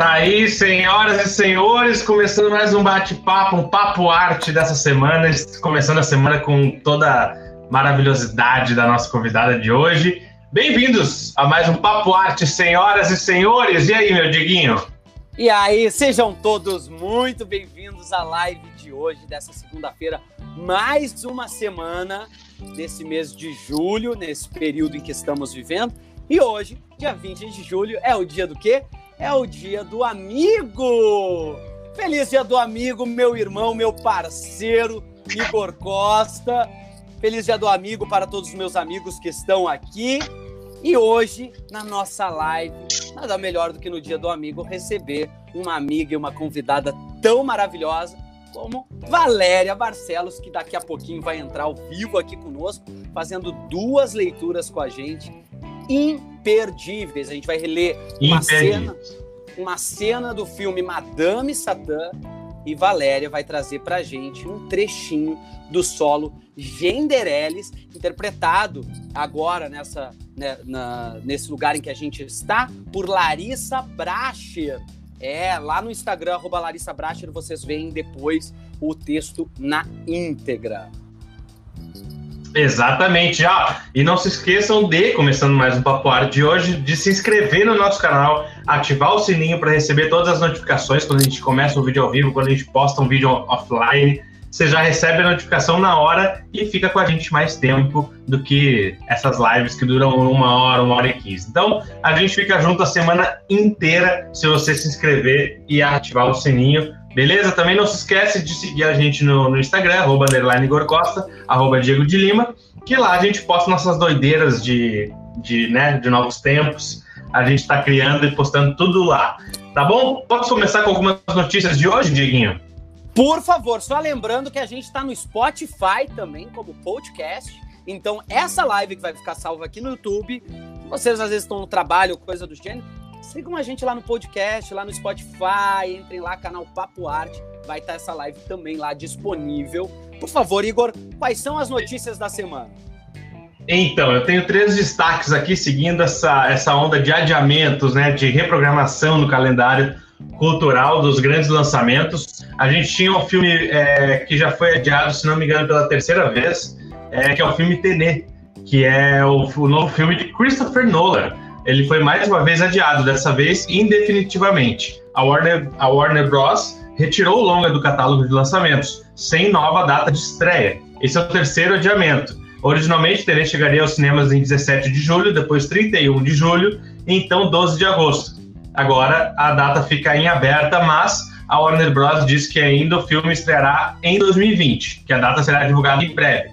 Tá aí, senhoras e senhores, começando mais um bate-papo, um papo arte dessa semana, começando a semana com toda a maravilhosidade da nossa convidada de hoje. Bem-vindos a mais um papo arte, senhoras e senhores. E aí, meu Diguinho? E aí, sejam todos muito bem-vindos à live de hoje, dessa segunda-feira, mais uma semana desse mês de julho, nesse período em que estamos vivendo. E hoje, dia 20 de julho, é o dia do quê? É o dia do amigo! Feliz dia do amigo, meu irmão, meu parceiro, Igor Costa. Feliz dia do amigo para todos os meus amigos que estão aqui. E hoje, na nossa live, nada melhor do que no dia do amigo receber uma amiga e uma convidada tão maravilhosa como Valéria Barcelos, que daqui a pouquinho vai entrar ao vivo aqui conosco, fazendo duas leituras com a gente imperdíveis. A gente vai reler uma cena, uma cena do filme Madame Satã e Valéria vai trazer pra gente um trechinho do solo Gendereles, interpretado agora nessa, né, na, nesse lugar em que a gente está, por Larissa Bracher. É, lá no Instagram, arroba Larissa Bracher, vocês veem depois o texto na íntegra. Exatamente. Ah, e não se esqueçam de, começando mais um Papo Arte de hoje, de se inscrever no nosso canal, ativar o sininho para receber todas as notificações quando a gente começa um vídeo ao vivo, quando a gente posta um vídeo offline. Você já recebe a notificação na hora e fica com a gente mais tempo do que essas lives que duram uma hora, uma hora e quinze. Então, a gente fica junto a semana inteira se você se inscrever e ativar o sininho Beleza? Também não se esquece de seguir a gente no, no Instagram, arroba underline arroba Diego de Lima, que lá a gente posta nossas doideiras de, de, né, de novos tempos. A gente está criando e postando tudo lá. Tá bom? Posso começar com algumas notícias de hoje, Dieguinho? Por favor, só lembrando que a gente está no Spotify também, como podcast. Então, essa live que vai ficar salva aqui no YouTube, vocês às vezes estão no trabalho, coisa do gênero, Sigam a gente lá no podcast, lá no Spotify, entrem lá, canal Papo Arte, vai estar essa live também lá disponível. Por favor, Igor, quais são as notícias da semana? Então, eu tenho três destaques aqui seguindo essa, essa onda de adiamentos, né, de reprogramação no calendário cultural dos grandes lançamentos. A gente tinha um filme é, que já foi adiado, se não me engano, pela terceira vez, é, que é o filme Tenet, que é o, o novo filme de Christopher Nolan ele foi mais uma vez adiado, dessa vez indefinitivamente. A Warner, a Warner Bros. retirou o longa do catálogo de lançamentos, sem nova data de estreia. Esse é o terceiro adiamento. Originalmente, Tenet chegaria aos cinemas em 17 de julho, depois 31 de julho e então 12 de agosto. Agora a data fica em aberta, mas a Warner Bros. diz que ainda o filme estreará em 2020, que a data será divulgada em breve.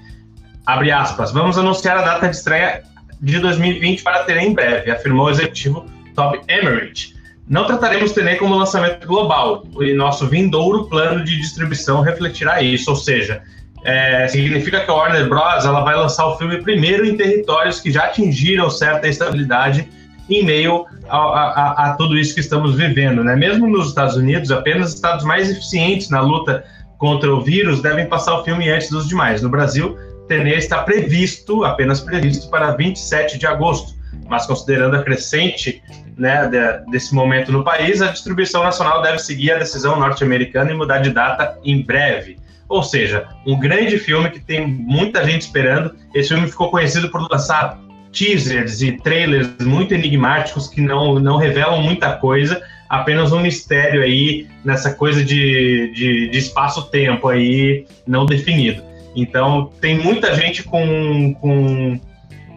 Abre aspas, vamos anunciar a data de estreia de 2020 para ter em breve, afirmou o executivo Todd Emmerich. Não trataremos Tenet como lançamento global, e nosso vindouro plano de distribuição refletirá isso, ou seja, é, significa que a Warner Bros. ela vai lançar o filme primeiro em territórios que já atingiram certa estabilidade em meio a, a, a, tudo isso que estamos vivendo. Né? Mesmo nos Estados Unidos, apenas estados mais eficientes na luta contra o vírus devem passar o filme antes dos demais. No Brasil, Tenet está previsto, apenas previsto, para 27 de agosto, mas considerando a crescente né, de, desse momento no país, a distribuição nacional deve seguir a decisão norte-americana e mudar de data em breve. Ou seja, um grande filme que tem muita gente esperando. Esse filme ficou conhecido por lançar teasers e trailers muito enigmáticos que não, não revelam muita coisa, apenas um mistério aí nessa coisa de, de, de espaço-tempo aí não definido. Então, tem muita gente com, com,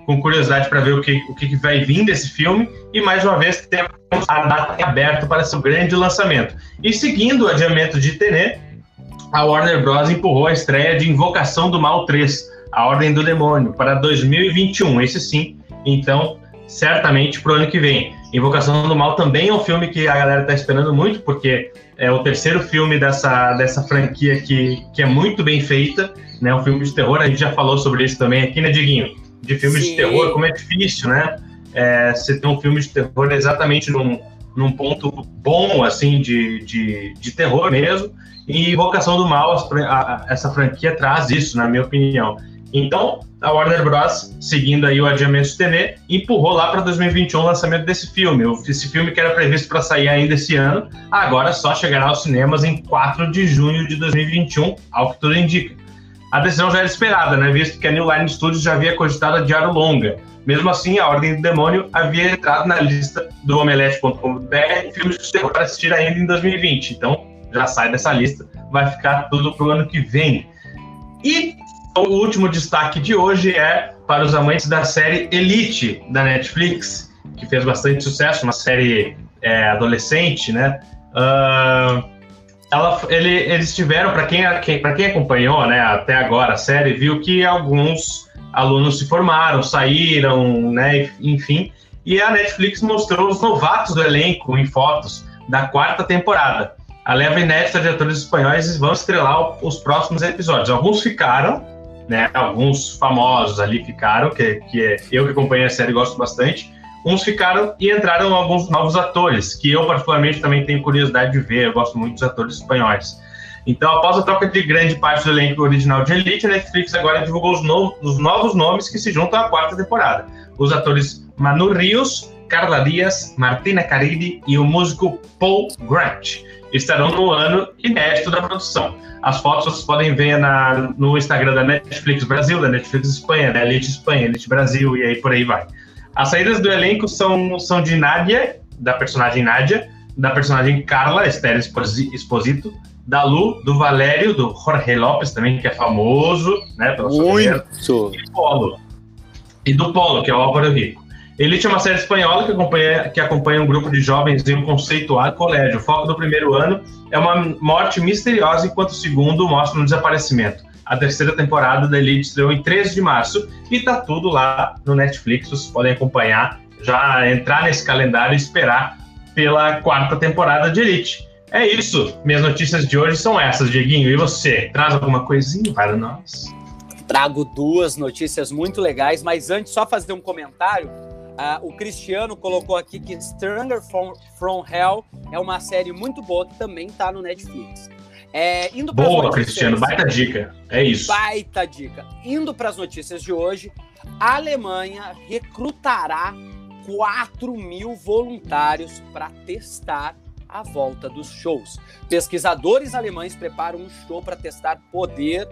com curiosidade para ver o que, o que vai vir desse filme. E, mais uma vez, temos a data aberta para seu grande lançamento. E, seguindo o adiamento de Tenet, a Warner Bros. empurrou a estreia de Invocação do Mal 3, A Ordem do Demônio, para 2021. Esse sim, então, certamente para o ano que vem. Invocação do Mal também é um filme que a galera está esperando muito, porque é o terceiro filme dessa, dessa franquia que, que é muito bem feita né? Um filme de terror, a gente já falou sobre isso também aqui, né, Diguinho? De filmes Sim. de terror, como é difícil, né? É, você ter um filme de terror exatamente num, num ponto bom, assim, de, de, de terror mesmo. E Invocação do Mal, a, a, essa franquia traz isso, na minha opinião. Então, a Warner Bros., seguindo aí o adiamento de TV, empurrou lá para 2021 o lançamento desse filme. Esse filme que era previsto para sair ainda esse ano, agora só chegará aos cinemas em 4 de junho de 2021, ao que tudo indica. A decisão já era esperada, né, visto que a New Line Studios já havia cogitado adiar o longa. Mesmo assim, a Ordem do Demônio havia entrado na lista do omelete.com.br filmes que você para assistir ainda em 2020. Então, já sai dessa lista, vai ficar tudo para o ano que vem. E o último destaque de hoje é para os amantes da série Elite da Netflix, que fez bastante sucesso, uma série é, adolescente, né? Uh, ela, ele, eles tiveram, para quem, quem, quem acompanhou né, até agora a série, viu que alguns alunos se formaram, saíram, né, enfim, e a Netflix mostrou os novatos do elenco em fotos da quarta temporada. A leva inédita de atores espanhóis vão estrelar os próximos episódios. Alguns ficaram, né? Alguns famosos ali ficaram, que, que é, eu que acompanhei a série gosto bastante. Uns ficaram e entraram alguns novos atores, que eu particularmente também tenho curiosidade de ver, eu gosto muito dos atores espanhóis. Então, após a troca de grande parte do elenco original de Elite, a Netflix agora divulgou os, no os novos nomes que se juntam à quarta temporada. Os atores Manu Rios, Carla Dias, Martina Caridi e o músico Paul Grant estarão no ano inédito da produção. As fotos vocês podem ver na, no Instagram da Netflix Brasil, da Netflix Espanha, da Elite Espanha, Elite Brasil e aí por aí vai. As saídas do elenco são, são de Nádia, da personagem Nádia, da personagem Carla, Esther Exposito, da Lu, do Valério, do Jorge Lopes também, que é famoso, né, pela Muito. e Polo. E do Polo, que é o Álvaro Rico. Elite é uma série espanhola que acompanha, que acompanha um grupo de jovens em um conceituado colégio. O foco do primeiro ano é uma morte misteriosa, enquanto o segundo mostra um desaparecimento. A terceira temporada da Elite estreou em 13 de março e tá tudo lá no Netflix. Vocês podem acompanhar, já entrar nesse calendário e esperar pela quarta temporada de Elite. É isso. Minhas notícias de hoje são essas, Dieguinho. E você? Traz alguma coisinha para nós? Trago duas notícias muito legais, mas antes, só fazer um comentário Uh, o Cristiano colocou aqui que Stranger from, from, Hell é uma série muito boa que também está no Netflix. É, indo boa, Cristiano, baita dica. É isso. Baita dica. Indo para as notícias de hoje, a Alemanha recrutará 4 mil voluntários para testar a volta dos shows. Pesquisadores alemães preparam um show para testar poder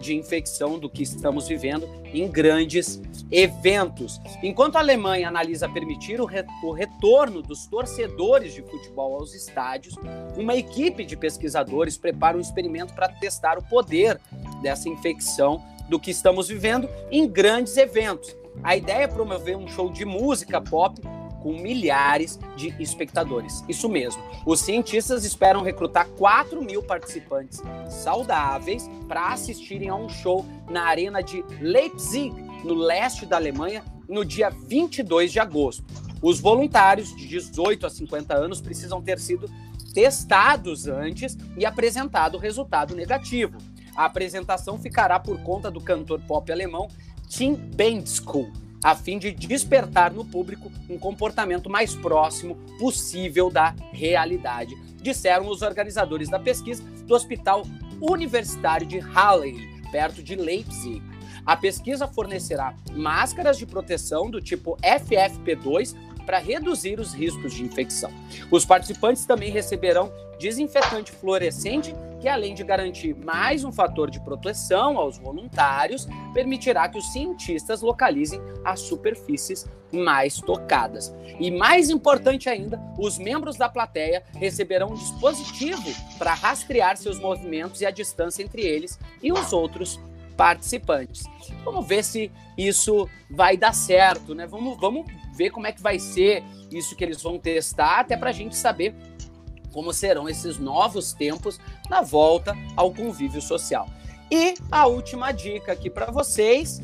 de infecção do que estamos vivendo em grandes eventos. Enquanto a Alemanha analisa permitir o, re o retorno dos torcedores de futebol aos estádios, uma equipe de pesquisadores prepara um experimento para testar o poder dessa infecção do que estamos vivendo em grandes eventos. A ideia é promover um show de música pop com milhares de espectadores. Isso mesmo. Os cientistas esperam recrutar 4 mil participantes saudáveis para assistirem a um show na arena de Leipzig, no leste da Alemanha, no dia 22 de agosto. Os voluntários de 18 a 50 anos precisam ter sido testados antes e apresentado resultado negativo. A apresentação ficará por conta do cantor pop alemão Tim Bensko a fim de despertar no público um comportamento mais próximo possível da realidade, disseram os organizadores da pesquisa do Hospital Universitário de Halle, perto de Leipzig. A pesquisa fornecerá máscaras de proteção do tipo FFP2 para reduzir os riscos de infecção. Os participantes também receberão desinfetante fluorescente que, além de garantir mais um fator de proteção aos voluntários, permitirá que os cientistas localizem as superfícies mais tocadas. E mais importante ainda, os membros da plateia receberão um dispositivo para rastrear seus movimentos e a distância entre eles e os outros participantes. Vamos ver se isso vai dar certo, né? Vamos, vamos ver como é que vai ser isso que eles vão testar, até para a gente saber como serão esses novos tempos na volta ao convívio social. E a última dica aqui para vocês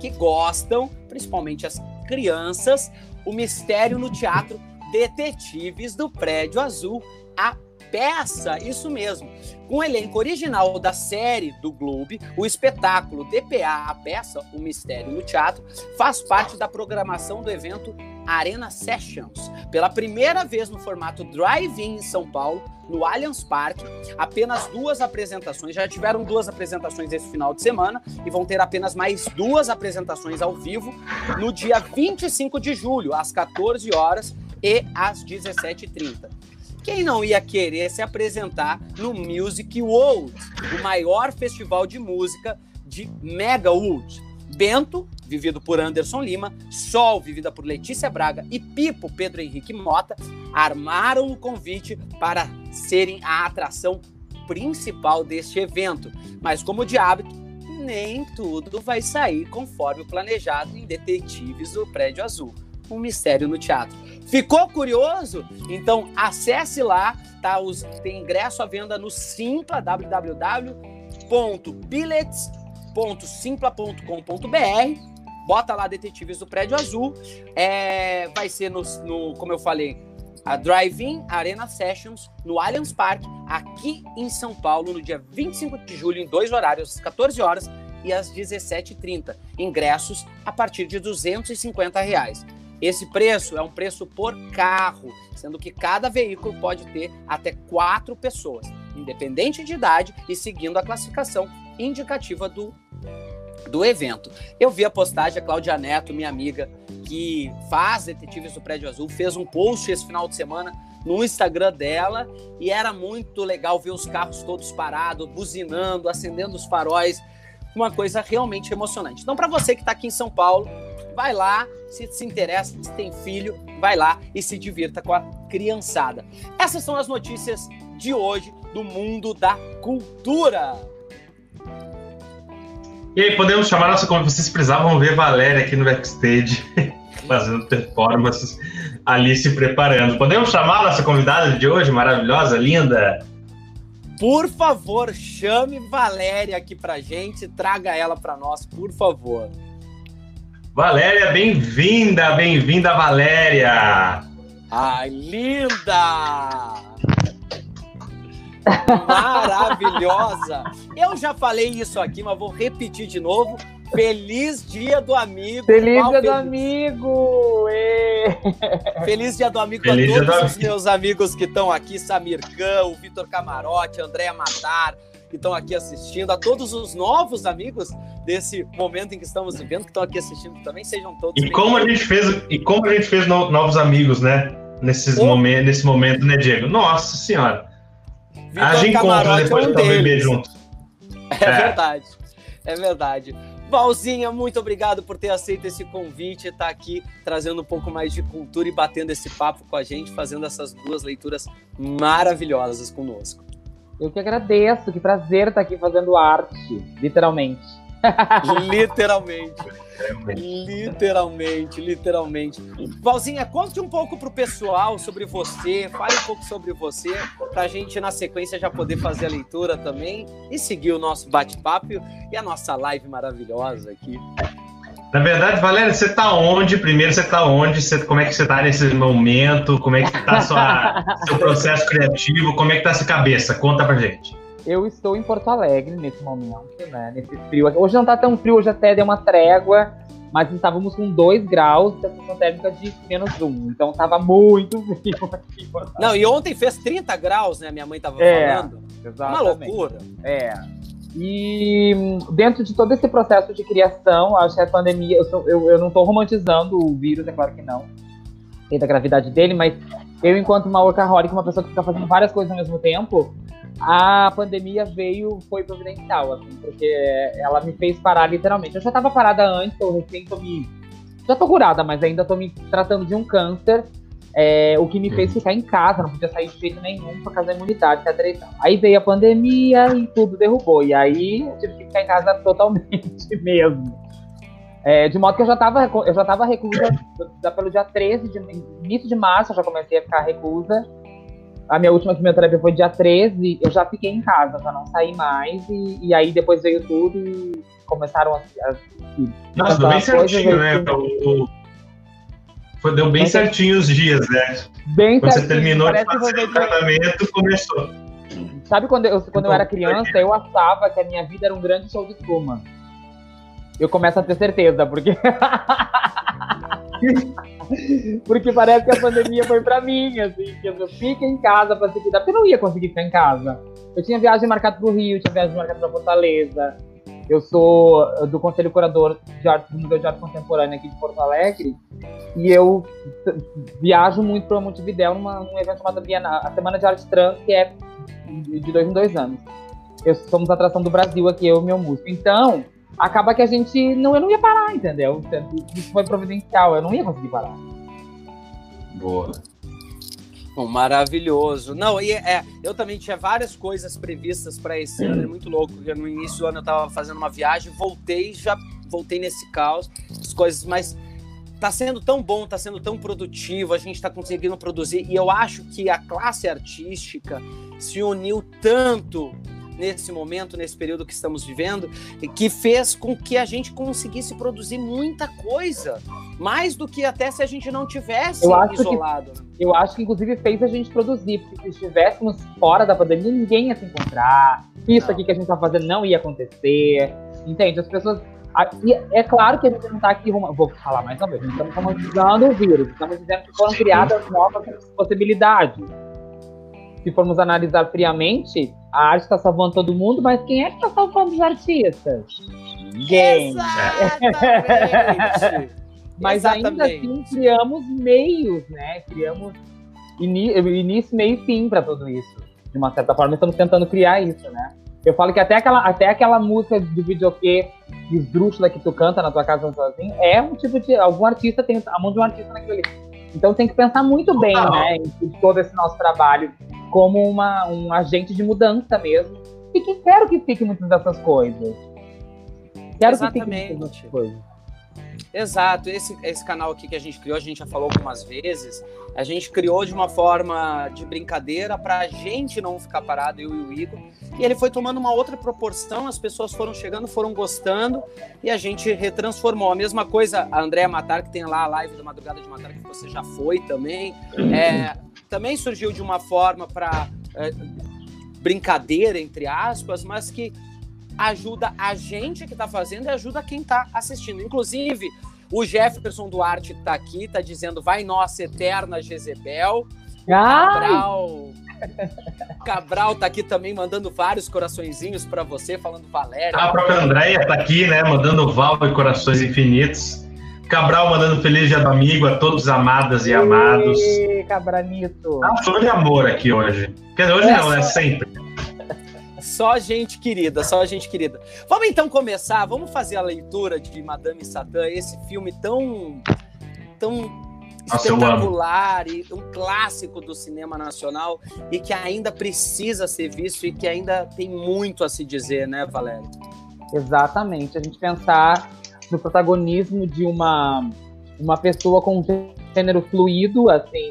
que gostam, principalmente as crianças, o mistério no teatro Detetives do Prédio Azul, a peça, isso mesmo. Com o elenco original da série do Globo, o espetáculo DPA, a peça O Mistério no Teatro, faz parte da programação do evento Arena Sessions, pela primeira vez no formato drive-in em São Paulo, no Allianz Parque. Apenas duas apresentações, já tiveram duas apresentações esse final de semana e vão ter apenas mais duas apresentações ao vivo no dia 25 de julho, às 14 horas e às 17h30. Quem não ia querer se apresentar no Music World, o maior festival de música de Mega Wood? Bento, vivido por Anderson Lima, Sol, vivida por Letícia Braga, e Pipo, Pedro Henrique Mota, armaram o convite para serem a atração principal deste evento. Mas, como de hábito, nem tudo vai sair conforme o planejado em Detetives do Prédio Azul. Um mistério no teatro. Ficou curioso? Então acesse lá, tá? Os, tem ingresso à venda no Simpla, www.billets.com www.simpla.com.br. Bota lá Detetives do Prédio Azul. É, vai ser no, no, como eu falei, a Drive-In Arena Sessions no Allianz Parque, aqui em São Paulo, no dia 25 de julho, em dois horários, às 14 horas e às 17h30. Ingressos a partir de 250 reais. Esse preço é um preço por carro, sendo que cada veículo pode ter até quatro pessoas, independente de idade e seguindo a classificação indicativa do, do evento. Eu vi a postagem, a Cláudia Neto, minha amiga, que faz Detetives do Prédio Azul, fez um post esse final de semana no Instagram dela e era muito legal ver os carros todos parados, buzinando, acendendo os faróis, uma coisa realmente emocionante. Então, para você que está aqui em São Paulo, vai lá, se se interessa, se tem filho, vai lá e se divirta com a criançada. Essas são as notícias de hoje do mundo da cultura. E aí, podemos chamar nossa como vocês precisavam ver Valéria aqui no backstage fazendo performances ali se preparando. Podemos chamar nossa convidada de hoje, maravilhosa, linda? Por favor, chame Valéria aqui pra gente, traga ela pra nós, por favor. Valéria, bem-vinda, bem-vinda, Valéria! Ai, linda! maravilhosa. Eu já falei isso aqui, mas vou repetir de novo. Feliz Dia do Amigo. Feliz Dia feliz. do Amigo! E... Feliz Dia do Amigo feliz a todos os meus amigos que estão aqui, Samir Khan, o Vitor Camarote, Andréa Matar, que estão aqui assistindo, a todos os novos amigos desse momento em que estamos vivendo, que estão aqui assistindo também, sejam todos. E como a gente fez, e como a gente fez no, novos amigos, né? Nesses oh. momentos, nesse momento, né, Diego? Nossa senhora. Vitor gente encontra depois é um beber junto. É, é, verdade. É verdade. Valzinha, muito obrigado por ter aceito esse convite, estar tá aqui trazendo um pouco mais de cultura e batendo esse papo com a gente, fazendo essas duas leituras maravilhosas conosco. Eu que agradeço, que prazer estar aqui fazendo arte, literalmente. Literalmente. Literalmente, literalmente. Valzinha, conte um pouco pro pessoal sobre você, fale um pouco sobre você, pra gente na sequência já poder fazer a leitura também e seguir o nosso bate-papo e a nossa live maravilhosa aqui. Na verdade, Valéria, você tá onde? Primeiro, você tá onde? Você, como é que você tá nesse momento? Como é que tá sua, seu processo criativo? Como é que tá essa cabeça? Conta pra gente. Eu estou em Porto Alegre nesse momento, né? Nesse frio. Hoje não tá tão frio, hoje até deu uma trégua, mas estávamos com 2 graus de sensação térmica de menos 1. Um, então tava muito frio aqui. Não, e ontem fez 30 graus, né? Minha mãe tava é, falando. Exatamente. Uma loucura. É. E dentro de todo esse processo de criação, acho que a pandemia, eu, sou, eu, eu não estou romantizando o vírus, é claro que não, e da gravidade dele, mas eu, enquanto uma workaholic, uma pessoa que fica fazendo várias coisas ao mesmo tempo, a pandemia veio, foi providencial, assim, porque ela me fez parar literalmente. Eu já estava parada antes, eu recém tô me. Já tô curada, mas ainda tô me tratando de um câncer. É, o que me fez ficar em casa, não podia sair de jeito nenhum por causa da imunidade, etc. Aí veio a pandemia e tudo derrubou. E aí eu tive que ficar em casa totalmente mesmo. É, de modo que eu já estava eu já tava reclusa pelo dia 13, de, início de março eu já comecei a ficar reclusa. A minha última quimioterapia foi dia 13, eu já fiquei em casa, já não saí mais, e, e aí depois veio tudo e começaram a. a, a Nossa, deu bem certinho, né? O, foi, deu bem certinho os dias, né? Bem quando certinho, você terminou de fazer o tratamento, começou. Sabe quando eu, quando eu era criança, eu achava que a minha vida era um grande show de espuma. Eu começo a ter certeza, porque. Porque parece que a pandemia foi pra mim, assim, que eu fico em casa pra se cuidar, porque eu não ia conseguir ficar em casa. Eu tinha viagem marcada pro Rio, tinha viagem marcada pra Fortaleza. Eu sou do Conselho Curador de Arte, do Museu de Arte Contemporânea aqui de Porto Alegre. E eu viajo muito para Montevidéu numa, num evento chamado Bienal, a Semana de Arte Trans, que é de dois em dois anos. Eu somos a atração do Brasil aqui, eu e meu músico. Então, acaba que a gente. Não, eu não ia parar, entendeu? Isso foi providencial, eu não ia conseguir parar. Boa. Bom, maravilhoso. Não, e é, eu também tinha várias coisas previstas para esse ano, é muito louco, porque no início do ano eu estava fazendo uma viagem, voltei, já voltei nesse caos, as coisas, mas tá sendo tão bom, tá sendo tão produtivo, a gente está conseguindo produzir, e eu acho que a classe artística se uniu tanto nesse momento, nesse período que estamos vivendo, que fez com que a gente conseguisse produzir muita coisa, mais do que até se a gente não tivesse isolado. Que, eu acho que inclusive fez a gente produzir, porque se estivéssemos fora da pandemia, ninguém ia se encontrar, isso não. aqui que a gente está fazendo não ia acontecer, entende? As pessoas é claro que a gente não está aqui, vou falar mais uma vez, não estamos romantizando o vírus, estamos dizendo que foram criadas novas possibilidades se formos analisar friamente, a arte está salvando todo mundo, mas quem é que está salvando os artistas? Ninguém. mas Exatamente. ainda assim criamos meios, né? Criamos início, meio e fim para tudo isso. De uma certa forma, estamos tentando criar isso, né? Eu falo que até aquela, até aquela música do videokê esdrúxula que tu canta na tua casa sozinho é um tipo de. Algum artista tem a mão de um artista naquilo ali. Então tem que pensar muito bem, né, em todo esse nosso trabalho como uma, um agente de mudança mesmo. E que quero que fique muitas dessas coisas. Quero Exatamente. que fique muitas dessas coisas. Exato, esse, esse canal aqui que a gente criou, a gente já falou algumas vezes, a gente criou de uma forma de brincadeira para a gente não ficar parado, eu e o Igor, e ele foi tomando uma outra proporção, as pessoas foram chegando, foram gostando, e a gente retransformou. A mesma coisa, a Andréa Matar, que tem lá a live da Madrugada de Matar, que você já foi também, é, também surgiu de uma forma para é, brincadeira, entre aspas, mas que ajuda a gente que está fazendo e ajuda quem está assistindo. Inclusive, o Jefferson Duarte está aqui, está dizendo: vai nossa eterna Jezebel. Cabral. Cabral tá aqui também mandando vários coraçõezinhos para você, falando Valéria. A própria Andréia tá aqui, né? Mandando val e corações infinitos. Cabral mandando feliz dia do amigo a todos amadas e amados. Ei, Cabranito. Ah, foi de amor aqui hoje. Quer dizer, hoje é não, é sempre. Só gente querida, só gente querida. Vamos então começar, vamos fazer a leitura de Madame Satã, esse filme tão tão Nossa, espetacular e um clássico do cinema nacional e que ainda precisa ser visto e que ainda tem muito a se dizer, né, Valério? Exatamente. A gente pensar no protagonismo de uma uma pessoa com gênero fluido, assim,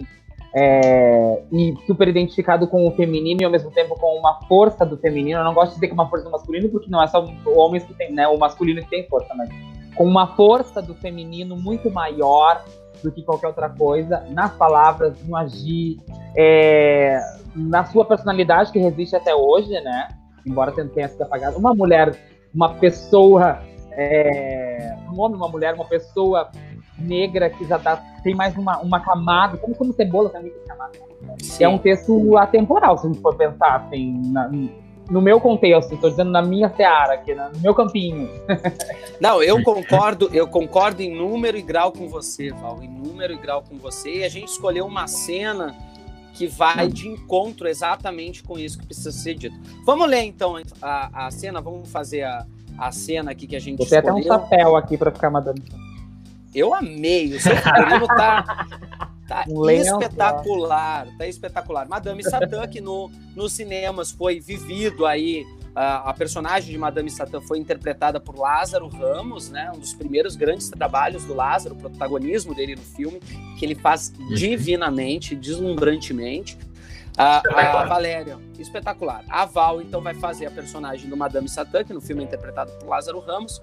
é, e super identificado com o feminino e ao mesmo tempo com uma força do feminino. Eu não gosto de dizer que é uma força do masculino, porque não é só homens que tem, né? O masculino que tem força, mas com uma força do feminino muito maior do que qualquer outra coisa, nas palavras, no agir, é, na sua personalidade que resiste até hoje, né? Embora tenha sido apagada. Uma mulher, uma pessoa, é, um homem, uma mulher, uma pessoa negra que já dá, tem mais uma, uma camada, como como cebola também tem camada. É um texto atemporal, se a gente for pensar assim, na, no meu contexto, estou dizendo na minha seara, aqui, no meu campinho. Não, eu concordo, eu concordo em número e grau com você, Val, em número e grau com você. E a gente escolheu uma cena que vai de encontro exatamente com isso que precisa ser dito. Vamos ler então a, a cena, vamos fazer a, a cena aqui que a gente Você escolheu. até um chapéu aqui para ficar madame. Eu amei. O seu figurino tá, tá espetacular. Tá espetacular. Madame Satã, que no, nos cinemas foi vivido aí. A, a personagem de Madame Satã foi interpretada por Lázaro Ramos, né? Um dos primeiros grandes trabalhos do Lázaro, o protagonismo dele no filme, que ele faz uhum. divinamente, deslumbrantemente. A, a, Valéria, espetacular. A Val, então, vai fazer a personagem do Madame Satã, que no filme é interpretado por Lázaro Ramos.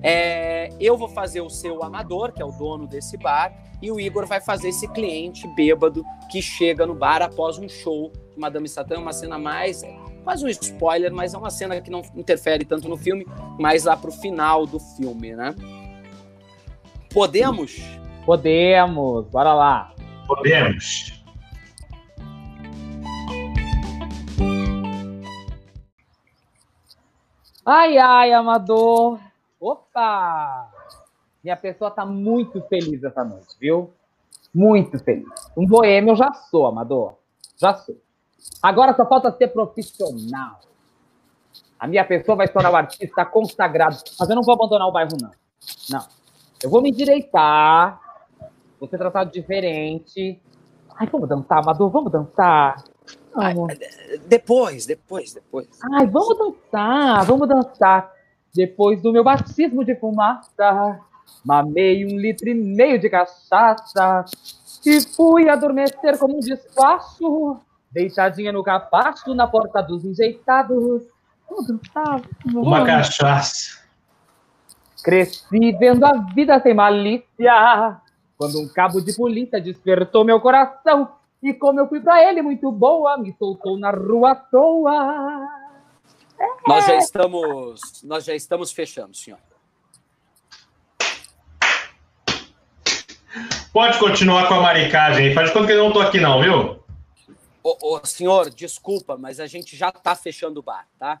É, eu vou fazer o seu amador, que é o dono desse bar, e o Igor vai fazer esse cliente bêbado que chega no bar após um show de Madame Satã, uma cena mais quase um spoiler, mas é uma cena que não interfere tanto no filme, mas lá pro final do filme, né? Podemos Podemos, bora lá. Podemos. Ai, ai, amador. Opa! Minha pessoa tá muito feliz essa noite, viu? Muito feliz. Um boêmio eu já sou, amador. Já sou. Agora só falta ser profissional. A minha pessoa vai se tornar um artista consagrado. Mas eu não vou abandonar o bairro, não. Não. Eu vou me endireitar. Vou ser tratado diferente. Ai, vamos dançar, Amador, vamos dançar. Ai, depois, depois, depois. Ai, vamos dançar, vamos dançar. Depois do meu batismo de fumaça, mamei um litro e meio de cachaça e fui adormecer como um despacho, deitadinha no capacho na porta dos enjeitados. Vamos dançar. Vamos. Uma cachaça. Cresci vendo a vida sem malícia, quando um cabo de polícia despertou meu coração. E como eu fui para ele muito boa, me soltou na rua à toa. É. Nós já estamos, nós já estamos fechando, senhor. Pode continuar com a maricagem aí. Faz de conta que eu não estou aqui não, viu? Ô, ô, senhor, desculpa, mas a gente já está fechando o bar, tá?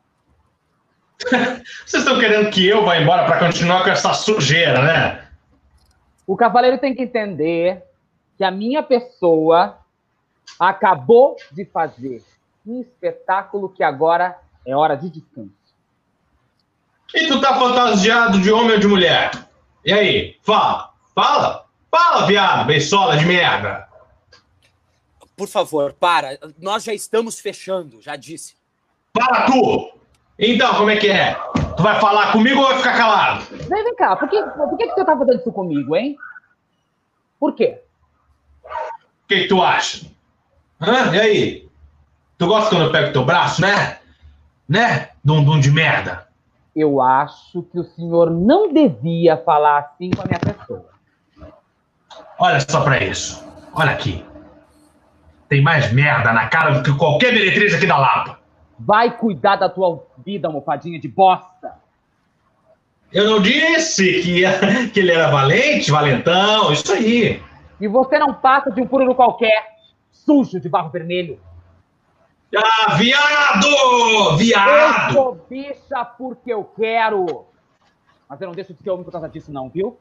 Vocês estão querendo que eu vá embora para continuar com essa sujeira, né? O cavaleiro tem que entender que a minha pessoa acabou de fazer um espetáculo que agora é hora de descanso. E tu tá fantasiado de homem ou de mulher? E aí? Fala! Fala! Fala, viado, beisola de merda! Por favor, para. Nós já estamos fechando, já disse. Para tu! Então, como é que é? Tu vai falar comigo ou vai ficar calado? Vem, vem cá, por que, por que, que você tá fazendo isso comigo, hein? Por quê? O que, que tu acha? Hã? E aí? Tu gosta quando eu pego teu braço, né? Né? Dundum de merda. Eu acho que o senhor não devia falar assim com a minha pessoa. Olha só pra isso. Olha aqui. Tem mais merda na cara do que qualquer meretriz aqui da Lapa. Vai cuidar da tua vida, almofadinha de bosta. Eu não disse que, que ele era valente, valentão, isso aí. E você não passa de um puro qualquer, sujo de barro vermelho. Ah, viado! Viado! Eu sou bicha porque eu quero. Mas eu não deixo de ser homem por causa disso, não, viu?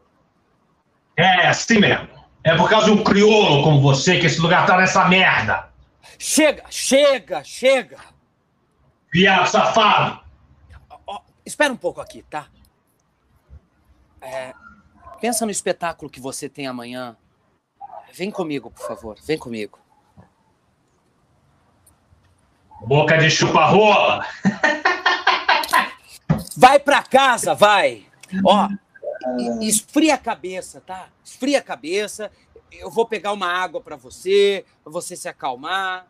É, assim mesmo. É por causa de um crioulo como você que esse lugar tá nessa merda. Chega, chega, chega. Viado safado! Oh, espera um pouco aqui, tá? É, pensa no espetáculo que você tem amanhã. Vem comigo, por favor. Vem comigo. Boca de chupa-rola! vai pra casa, vai! Ó, esfria a cabeça, tá? Esfria a cabeça. Eu vou pegar uma água para você, pra você se acalmar.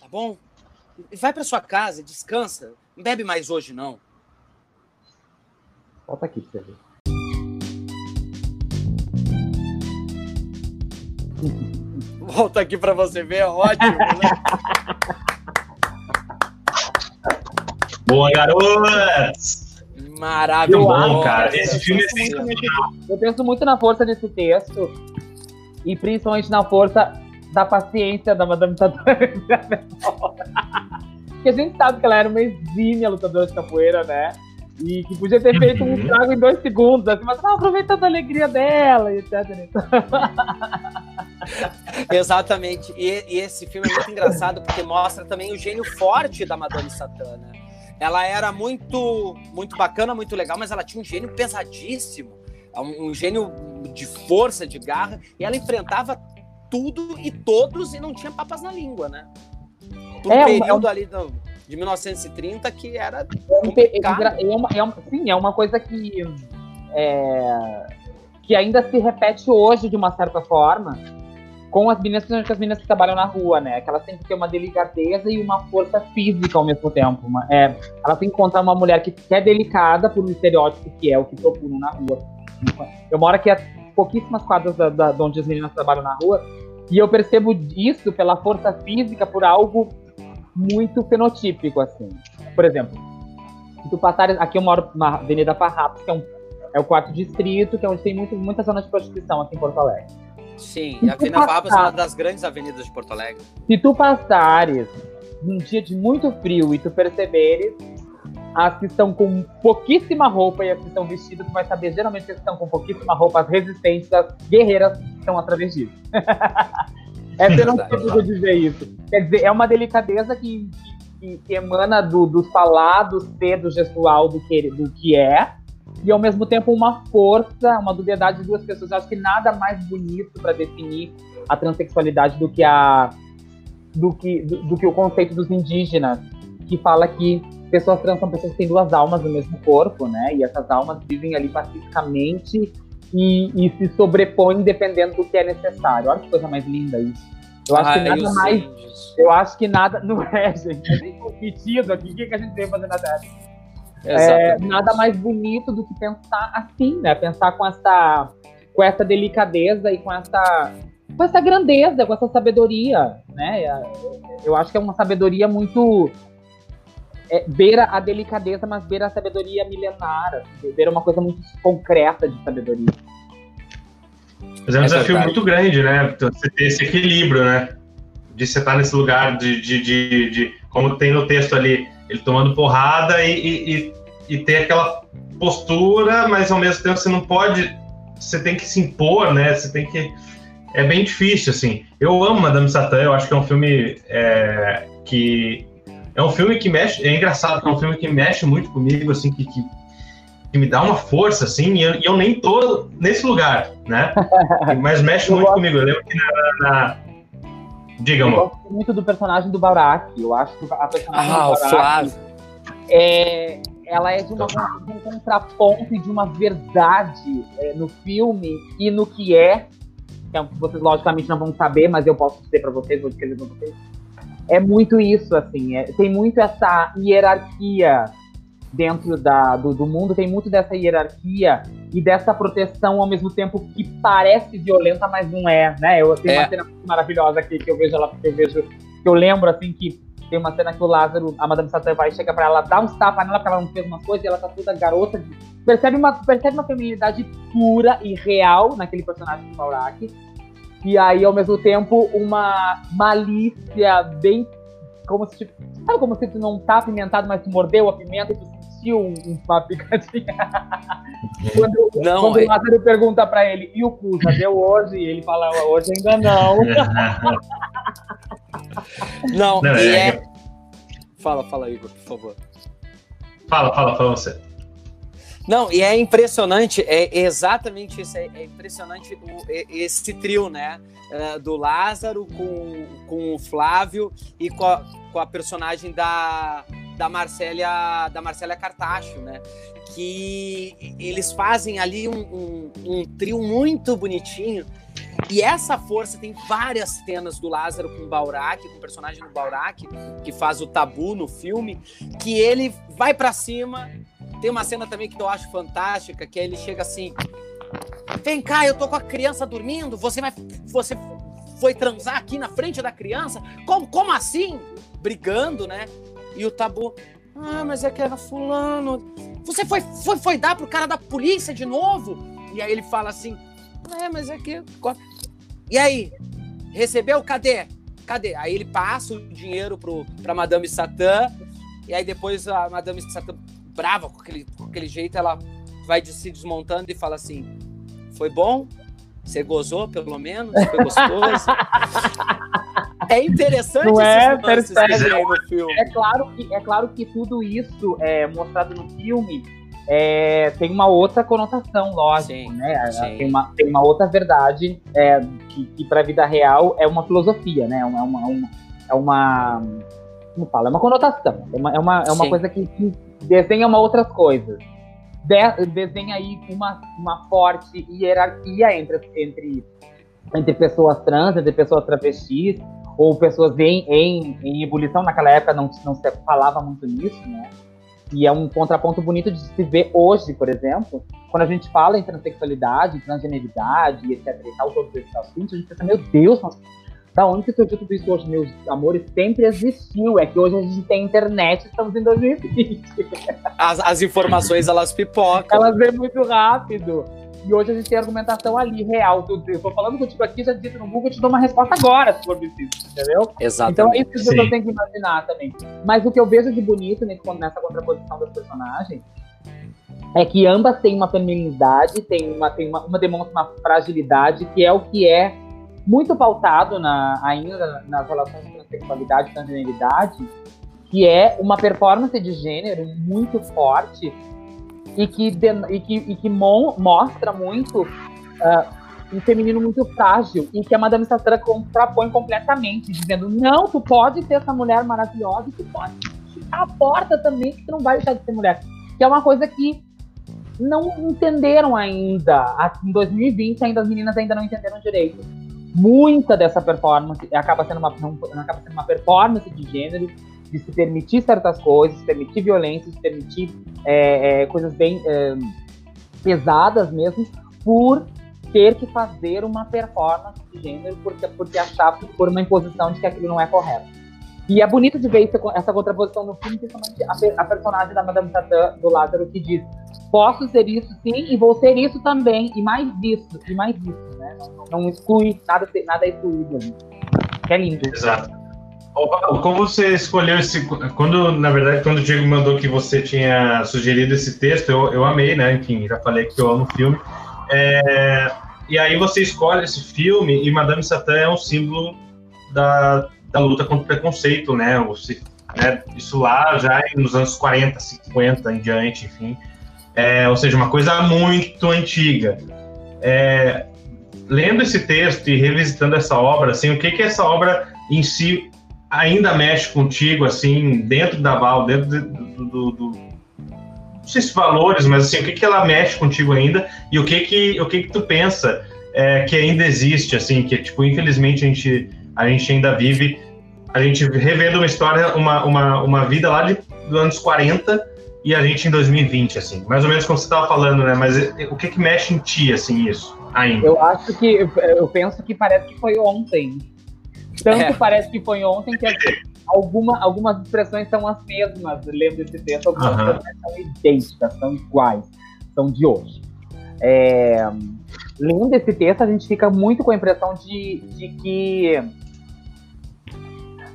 Tá bom? Vai para sua casa, descansa. Não bebe mais hoje, não. Volta aqui pra você ver. Volta aqui para você ver, é ótimo, né? Boa, garotos! Maravilhoso. Bom, cara. Esse filme é sensacional. Eu penso muito na força desse texto e principalmente na força da paciência da Madame Satânia. Porque a gente sabe que ela era uma exímia lutadora de capoeira, né? E que podia ter feito um trago em dois segundos, assim, mas não, aproveitando a alegria dela, e etc. Exatamente. E, e, esse filme é muito engraçado porque mostra também o gênio forte da Madame Satana. Ela era muito, muito bacana, muito legal, mas ela tinha um gênio pesadíssimo, um, um gênio de força, de garra, e ela enfrentava tudo e todos e não tinha papas na língua, né? Do é, período é um... ali do, de 1930 que era é, é uma, é uma, sim, é uma coisa que é, que ainda se repete hoje de uma certa forma com as meninas, principalmente as meninas que trabalham na rua, né? Que elas têm que ter uma delicadeza e uma força física ao mesmo tempo. Uma, é, elas têm que encontrar uma mulher que, que é delicada por um estereótipo que é o que procuram na rua. Eu moro aqui a pouquíssimas quadras da, da, de onde as meninas trabalham na rua e eu percebo isso pela força física, por algo muito fenotípico, assim. Por exemplo, se tu passares. Aqui eu moro na Avenida Farrapos, que é um É o quarto distrito, que é onde tem muito, muita zona de prostituição aqui em Porto Alegre. Sim, a Avenida Vargas é uma das grandes avenidas de Porto Alegre. Se tu passares num dia de muito frio e tu perceberes as que estão com pouquíssima roupa e as que estão vestidas, tu vai saber geralmente que estão com pouquíssima roupa, as resistentes, as guerreiras estão através é você não precisa dizer isso. Quer dizer, é uma delicadeza que, que, que emana do, do falar, do ser, do gestual, do que, do que é, e ao mesmo tempo uma força, uma dubiedade de duas pessoas. Eu acho que nada mais bonito para definir a transexualidade do que a do que do, do, que o conceito dos indígenas, que fala que pessoas trans são pessoas que têm duas almas no mesmo corpo, né? E essas almas vivem ali pacificamente e, e se sobrepõem dependendo do que é necessário. Olha que coisa mais linda isso. Eu acho Ai, que nada mais. Eu acho que nada. Não é, gente. A gente competido aqui. O que, que a gente tem fazer na Terra? É, nada mais bonito do que pensar assim, né? Pensar com essa, com essa delicadeza e com essa, com essa grandeza, com essa sabedoria, né? Eu acho que é uma sabedoria muito é, beira a delicadeza, mas beira a sabedoria milenar, assim, beira uma coisa muito concreta de sabedoria. Mas é um é desafio verdade. muito grande, né? Você ter esse equilíbrio, né? De você estar nesse lugar de, de, de, de como tem no texto ali, ele tomando porrada e, e, e, ter aquela postura, mas ao mesmo tempo você não pode, você tem que se impor, né? Você tem que é bem difícil, assim. Eu amo Madame Satã, eu acho que é um filme é, que é um filme que mexe, é engraçado, é um filme que mexe muito comigo, assim, que, que, que me dá uma força, assim, e eu, e eu, nem tô nesse lugar, né? Mas mexe muito comigo. Eu lembro que na, na, Diga, amor. Eu gosto muito do personagem do Baurak. Eu acho que a personagem ah, do Baurak é, ela é de, uma, de um contraponto e de uma verdade é, no filme e no que é. Que vocês logicamente não vão saber, mas eu posso dizer para vocês, vou descrever para vocês. É muito isso, assim. É, tem muito essa hierarquia dentro da, do, do mundo, tem muito dessa hierarquia e dessa proteção ao mesmo tempo que parece violenta, mas não é, né? Eu tenho é. uma cena maravilhosa aqui que eu vejo ela, que eu vejo, que eu lembro assim que tem uma cena que o Lázaro, a Madame Satã vai chega para ela, dá uns tapas nela porque ela não fez uma coisa e ela tá toda garota. Percebe uma, percebe uma feminilidade pura e real naquele personagem do Baurak. E aí, ao mesmo tempo, uma malícia bem. Como se. Tipo, sabe como se tu não tá apimentado, mas tu mordeu a pimenta e tu sentiu uma picadinha? quando não, quando é... o Lázaro pergunta pra ele, e o cu, já deu hoje? E ele fala, hoje ainda não. não, não e é... é... Fala, fala, Igor, por favor. Fala, fala, fala você. Não, e é impressionante, é exatamente isso, é, é impressionante o, esse trio, né? Uh, do Lázaro com, com o Flávio e com a, com a personagem da, da Marcélia da Marcélia Cartacho, né? Que eles fazem ali um, um, um, trio muito bonitinho. E essa força tem várias cenas do Lázaro com o Baurak, com o personagem do Baurak, que faz o tabu no filme, que ele vai para cima tem uma cena também que eu acho fantástica, que ele chega assim: Vem cá, eu tô com a criança dormindo, você vai. Você foi transar aqui na frente da criança? Como, como assim? Brigando, né? E o tabu. Ah, mas é que era fulano. Você foi, foi, foi dar pro cara da polícia de novo? E aí ele fala assim: É, mas é que. E aí? Recebeu? Cadê? Cadê? Aí ele passa o dinheiro pro, pra Madame Satã. E aí depois a Madame Satã brava com aquele, com aquele jeito, ela vai se desmontando e fala assim: Foi bom? Você gozou, pelo menos? Foi gostoso? é interessante Não é, percebe, aí no filme. É claro, que, é claro que tudo isso é mostrado no filme é, tem uma outra conotação, lógico, sim, né? Sim. Tem, uma, tem uma outra verdade é, que, que para a vida real é uma filosofia, né? É uma, uma, é uma como fala, é uma conotação, é uma, é uma, é uma coisa que, que desenha uma outras coisas. De, desenha aí uma, uma forte hierarquia entre, entre, entre pessoas trans, entre pessoas travestis, ou pessoas em, em, em ebulição. Naquela época não, não se falava muito nisso, né? E é um contraponto bonito de se ver hoje, por exemplo, quando a gente fala em transexualidade, transgeneridade, etc e tal, todos esses assuntos, a gente pensa, meu Deus, Da onde que surgiu tudo isso hoje, meus amores? Sempre existiu. É que hoje a gente tem internet, estamos em 2020. As, as informações, elas pipocam. Elas vêm muito rápido. E hoje a gente tem argumentação ali, real. Eu tô falando contigo aqui, já disse no Google, eu te dou uma resposta agora, se for preciso, entendeu? Exatamente. Então é isso que eu tenho que imaginar também. Mas o que eu vejo de bonito nessa contraposição das personagens é que ambas têm uma feminilidade, tem uma, tem uma, uma demonstra uma fragilidade, que é o que é muito pautado na, ainda nas relações de transexualidade e transgeneridade, que é uma performance de gênero muito forte e que, e que, e que mon, mostra muito uh, um feminino muito frágil e que a Madame Sassara contrapõe completamente, dizendo: não, tu pode ser essa mulher maravilhosa e tu pode chutar a porta também, que tu não vai deixar de ser mulher. Que é uma coisa que não entenderam ainda. Em 2020, ainda as meninas ainda não entenderam direito. Muita dessa performance acaba sendo uma, não, acaba sendo uma performance de gênero, de se permitir certas coisas, se permitir violência, se permitir é, é, coisas bem é, pesadas mesmo, por ter que fazer uma performance de gênero, porque, porque achar por uma imposição de que aquilo não é correto. E é bonito de ver essa contraposição no filme, principalmente a, a personagem da Madame Satã, do Lázaro, que diz: posso ser isso sim e vou ser isso também, e mais isso, e mais isso, né? Não, não exclui, nada, nada é excluído. Que é lindo. Exato. Como você escolheu esse. Quando, na verdade, quando o Diego mandou que você tinha sugerido esse texto, eu, eu amei, né? Enfim, já falei que eu amo o filme. É, e aí você escolhe esse filme e Madame Satã é um símbolo da, da luta contra o preconceito, né? Você, né? Isso lá já nos anos 40, 50 em diante, enfim. É, ou seja, uma coisa muito antiga. É, lendo esse texto e revisitando essa obra, assim, o que que essa obra em si ainda mexe contigo, assim, dentro da Val, dentro do, do, do, não sei se valores, mas assim, o que que ela mexe contigo ainda e o que que, o que que tu pensa é, que ainda existe, assim, que, tipo, infelizmente a gente, a gente ainda vive, a gente revendo uma história, uma, uma, uma vida lá de, dos anos 40 e a gente em 2020, assim, mais ou menos como você estava falando, né, mas o que que mexe em ti, assim, isso, ainda? Eu acho que, eu penso que parece que foi ontem, tanto é. parece que foi ontem que alguma, algumas expressões são as mesmas, lendo esse texto, algumas uhum. expressões são idênticas, são iguais, são de hoje. É, lendo esse texto, a gente fica muito com a impressão de, de que.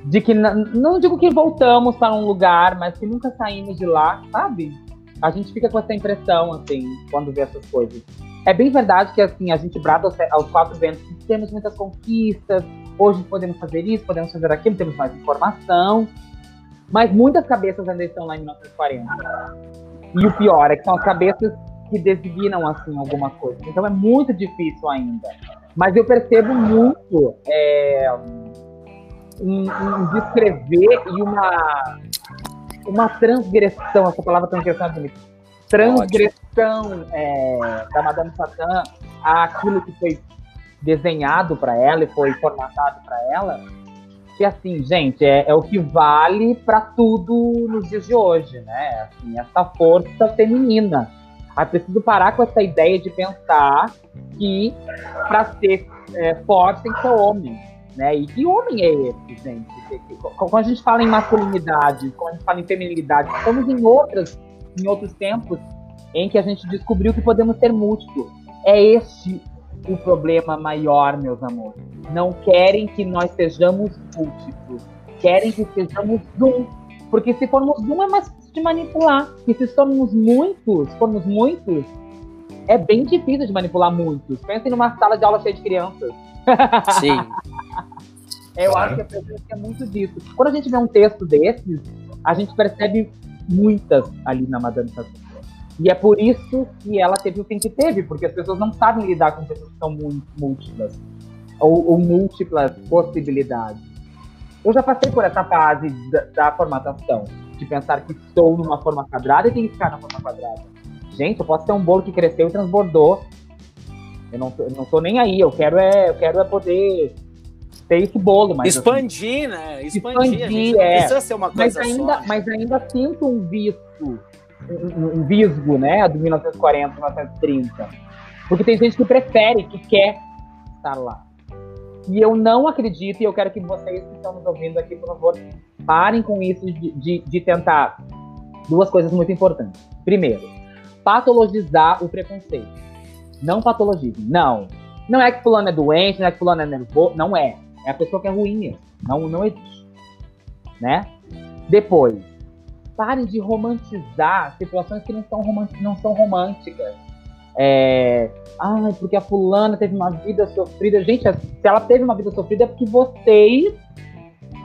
De que, não digo que voltamos para um lugar, mas que nunca saímos de lá, sabe? A gente fica com essa impressão, assim, quando vê essas coisas. É bem verdade que, assim, a gente brada aos, quatro ventos temos muitas conquistas, hoje podemos fazer isso, podemos fazer aquilo, temos mais informação, mas muitas cabeças ainda estão lá em 1940. E o pior é que são as cabeças que designam assim alguma coisa. Então é muito difícil ainda. Mas eu percebo muito é, um, descrever e uma uma transgressão, essa palavra transgressão é bonita. Transgressão é, da Madame Satã àquilo que foi desenhado para ela e foi formatado para ela. Que assim, gente, é, é o que vale para tudo nos dias de hoje, né? Assim, essa força feminina é preciso parar com essa ideia de pensar que para ser é, forte tem que ser homem. Né? E que homem é esse, gente? Quando a gente fala em masculinidade, quando a gente fala em feminilidade, estamos em outras, em outros tempos em que a gente descobriu que podemos ser múltiplos. É este o problema maior, meus amores. Não querem que nós sejamos múltiplos, querem que sejamos um. Porque se formos um é mais de manipular. E se somos muitos, formos muitos, é bem difícil de manipular muitos. Pensem numa sala de aula cheia de crianças. Sim. Eu claro. acho que a presença é muito disso. Quando a gente vê um texto desses, a gente percebe muitas ali na Madame Sassou. E é por isso que ela teve o fim que teve, porque as pessoas não sabem lidar com pessoas que são múltiplas ou, ou múltiplas possibilidades. Eu já passei por essa fase da, da formatação de pensar que estou numa forma quadrada e tenho que ficar na forma quadrada. Gente, eu posso ter um bolo que cresceu e transbordou. Eu não, eu não tô nem aí. Eu quero é, eu quero é poder esse bolo, mas assim, expandir, assim, né? Expandir, expandir é. precisa ser uma coisa mas ainda, só. Mas ainda sinto um visto, um, um visgo, né, do 1940, 1930. Porque tem gente que prefere, que quer estar lá. E eu não acredito, e eu quero que vocês que estão nos ouvindo aqui, por favor, parem com isso de, de, de tentar duas coisas muito importantes. Primeiro, patologizar o preconceito. Não patologizem. Não. Não é que fulano é doente, não é que fulano é nervoso. Não é. É a pessoa que é ruim mesmo. Não, não existe. Né? Depois, parem de romantizar situações que não são, não são românticas. É, ah, porque a fulana teve uma vida sofrida. Gente, se ela teve uma vida sofrida é porque vocês,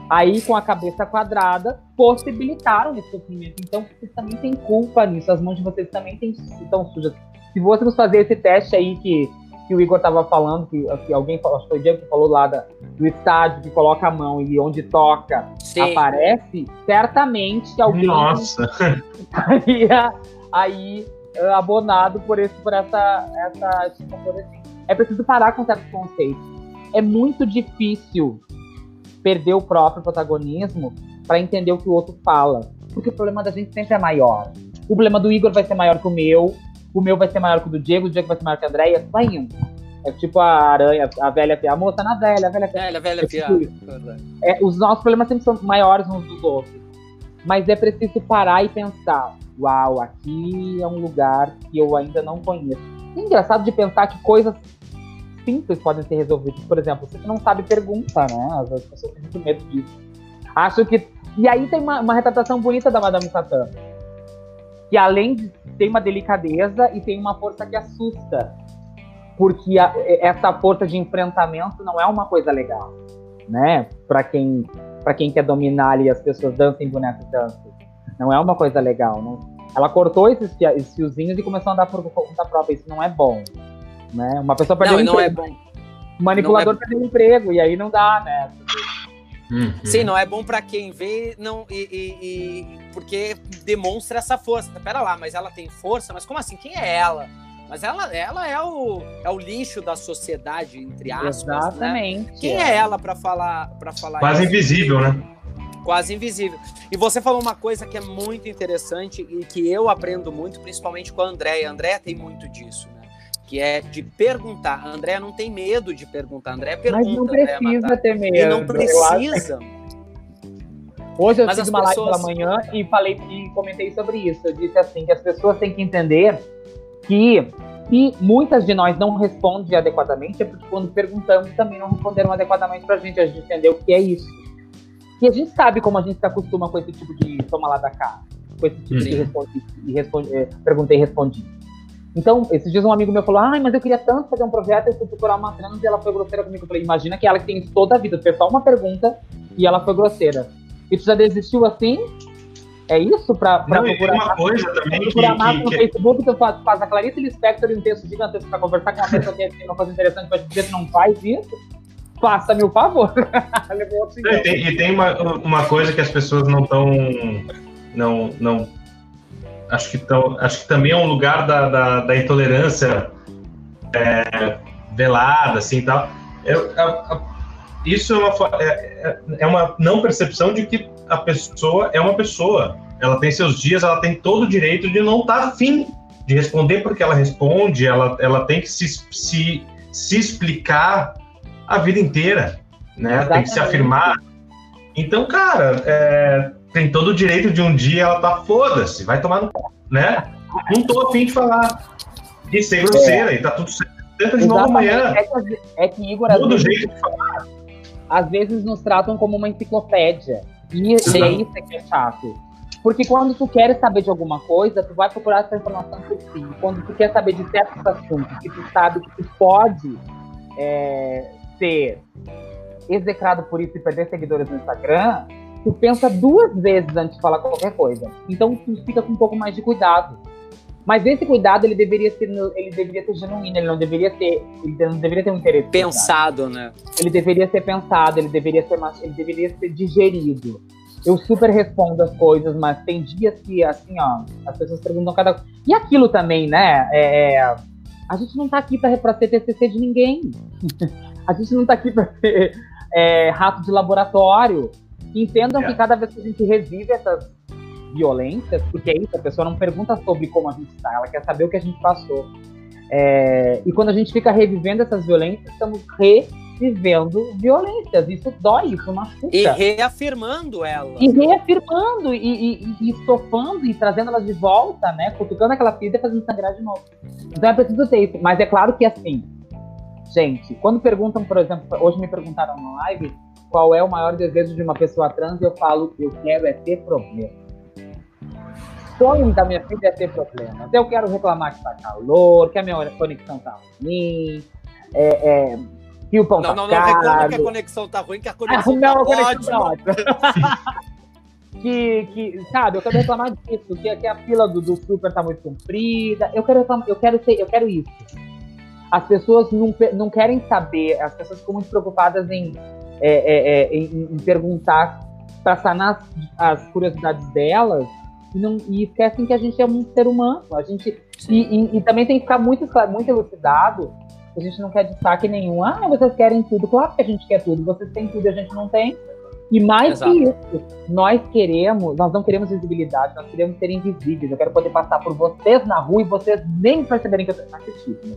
aí com a cabeça quadrada, possibilitaram esse sofrimento. Então, vocês também têm culpa nisso. As mãos de vocês também têm, estão sujas. Se fôssemos fazer esse teste aí que, que o Igor estava falando, que, que alguém falou, acho que foi o Diego que falou lá da, do estádio que coloca a mão e onde toca Sim. aparece, certamente alguém Nossa. estaria aí uh, abonado por, esse, por essa, essa assim. É preciso parar com certos conceitos. É muito difícil perder o próprio protagonismo para entender o que o outro fala. Porque o problema da gente sempre é maior. O problema do Igor vai ser maior que o meu, o meu vai ser maior que o do Diego, o Diego vai ser maior que a Andréia, vai indo. É tipo a aranha, a velha pia, a moça na velha, a velha pia. Velha, velha é tipo é, os nossos problemas sempre são maiores uns dos outros. Mas é preciso parar e pensar: uau, aqui é um lugar que eu ainda não conheço. É engraçado de pensar que coisas simples podem ser resolvidas. Por exemplo, você não sabe pergunta, né? As pessoas têm muito medo disso. Acho que. E aí tem uma, uma retratação bonita da Madame Satã. Que além de ter uma delicadeza e tem uma força que assusta. Porque a, essa força de enfrentamento não é uma coisa legal, né? Para quem para quem quer dominar ali as pessoas dançam em bonecos dançam. Não é uma coisa legal, não. Ela cortou esses, esses fiozinhos e começou a andar por conta própria. Isso não é bom. Né? Uma pessoa perdeu não, emprego. Não é bom. O manipulador é... perdeu o emprego, e aí não dá, né? Uhum. Sim, não é bom para quem vê, não e, e, e, porque demonstra essa força. Pera lá, mas ela tem força? Mas como assim? Quem é ela? Mas ela, ela é, o, é o lixo da sociedade, entre aspas. Né? Exatamente. Né? Quem é ela para falar para falar Quase isso? invisível, né? Quase invisível. E você falou uma coisa que é muito interessante e que eu aprendo muito, principalmente com a Andréia. A Andréia tem muito disso, né? Que é de perguntar. A Andréia não tem medo de perguntar. A Andréia pergunta. Mas não precisa ter medo. E não precisa. Hoje eu Mas fiz uma pessoas... live pela manhã e falei e comentei sobre isso. Eu disse assim que as pessoas têm que entender que e muitas de nós não respondem adequadamente é porque quando perguntamos também não responderam adequadamente para a gente. A gente entendeu o que é isso. E a gente sabe como a gente se acostuma com esse tipo de toma lá da cá, com esse tipo Sim. de responde, de responde, é, perguntei e respondi. Então, esses dias um amigo meu falou: Ai, mas eu queria tanto fazer um projeto, eu fui procurar uma trans e ela foi grosseira comigo. Eu falei: Imagina que ela que tem toda a vida, fez só uma pergunta e ela foi grosseira. E tu já desistiu assim? É isso? Pra, pra Não, procurar uma coisa também procurar que, que, no que... Facebook, tu faz, faz a Clarice Lispector em um texto gigantesco pra conversar com uma pessoa que tem uma coisa interessante pra te dizer que não faz isso faça-me o favor. e tem, e tem uma, uma coisa que as pessoas não estão. Não, não. Acho que, tão, acho que também é um lugar da, da, da intolerância é, velada, assim tal. É, a, a, isso é uma, é, é uma não percepção de que a pessoa é uma pessoa. Ela tem seus dias, ela tem todo o direito de não estar tá afim de responder porque ela responde, ela, ela tem que se, se, se explicar a vida inteira, né? Exatamente. Tem que se afirmar. Então, cara, é, tem todo o direito de um dia ela tá foda-se, vai tomar no né? Não tô afim de falar de ser grosseira é. e tá tudo certo. Tenta de novo amanhã. É que, é que Igor, Muda o jeito de falar. Às vezes nos tratam como uma enciclopédia. E é isso que é chato. Porque quando tu quer saber de alguma coisa, tu vai procurar essa informação por si. Quando tu quer saber de certos assuntos que tu sabe que tu pode é, ser execrado por isso e perder seguidores no Instagram, tu pensa duas vezes antes de falar qualquer coisa. Então tu fica com um pouco mais de cuidado. Mas esse cuidado ele deveria ser ele deveria ser genuíno, ele não deveria ter ele não deveria ter um interesse pensado, né? Ele deveria ser pensado, ele deveria ser ele deveria ser digerido. Eu super respondo as coisas, mas tem dias que assim, ó, as pessoas perguntam cada e aquilo também, né? É, é a gente não tá aqui para ser TCC de ninguém. A gente não está aqui para ser é, rato de laboratório. Entendam é. que cada vez que a gente revive essas violências, porque é isso, a pessoa não pergunta sobre como a gente está, ela quer saber o que a gente passou. É, e quando a gente fica revivendo essas violências, estamos vivendo violências. Isso dói, isso machuca. E reafirmando ela. E reafirmando, e, e, e, estofando, e trazendo elas de volta, né? Cutucando aquela ferida e fazendo sangrar de novo. Então é preciso ter isso. Mas é claro que assim, gente, quando perguntam, por exemplo, hoje me perguntaram na live qual é o maior desejo de uma pessoa trans, eu falo, eu quero é ter problema. Sonho da minha vida é ter problemas. Eu quero reclamar que tá calor, que a minha conexão tá ruim, é, é, que o pão não, tá não, não, não reclama que a conexão tá ruim, que a conexão ah, tá não, ótima. ótima. que, que, sabe, eu quero reclamar disso, que, que a fila do, do super tá muito comprida. Eu quero reclamar, eu quero ter, eu quero isso. As pessoas não, não querem saber, as pessoas ficam muito preocupadas em, é, é, é em, em perguntar para sanar as, as curiosidades delas e, não, e esquecem que a gente é um ser humano. A gente, e, e, e, também tem que ficar muito, muito elucidado a gente não quer destaque nenhum. Ah, vocês querem tudo. Claro que a gente quer tudo. Vocês têm tudo e a gente não tem. E mais Exato. que isso, nós queremos, nós não queremos visibilidade, nós queremos ser invisíveis. Eu quero poder passar por vocês na rua e vocês nem perceberem que eu estou. Né?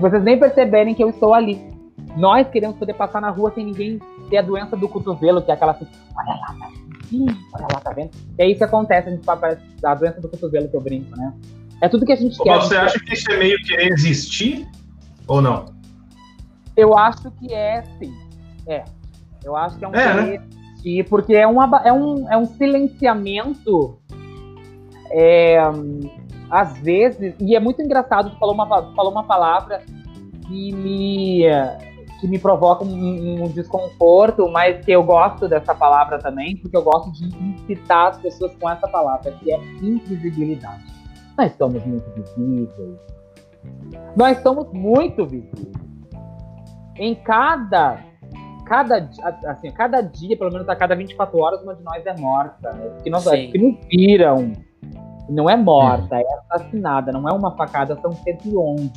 Vocês nem perceberem que eu estou ali. Nós queremos poder passar na rua sem ninguém ter a doença do cotovelo, que é aquela assim, olha lá, tá olha lá, tá vendo? E é isso que acontece, a gente a doença do cotovelo que eu brinco, né? É tudo que a gente quer. Você acha que isso é meio querer existir ou não? Eu acho que é sim. É. Eu acho que é um é, né? existir, porque é, uma, é, um, é um silenciamento. É, às vezes, e é muito engraçado, tu falou uma, falou uma palavra que me que me provoca um, um, desconforto, mas que eu gosto dessa palavra também, porque eu gosto de incitar as pessoas com essa palavra, que é invisibilidade. Nós somos muito visíveis. Nós somos muito visíveis. Em cada cada, assim, cada dia, pelo menos a cada 24 horas, uma de nós é morta. Né? Que, nós, que nos viram. Não é morta, é assassinada. Não é uma facada, são 111.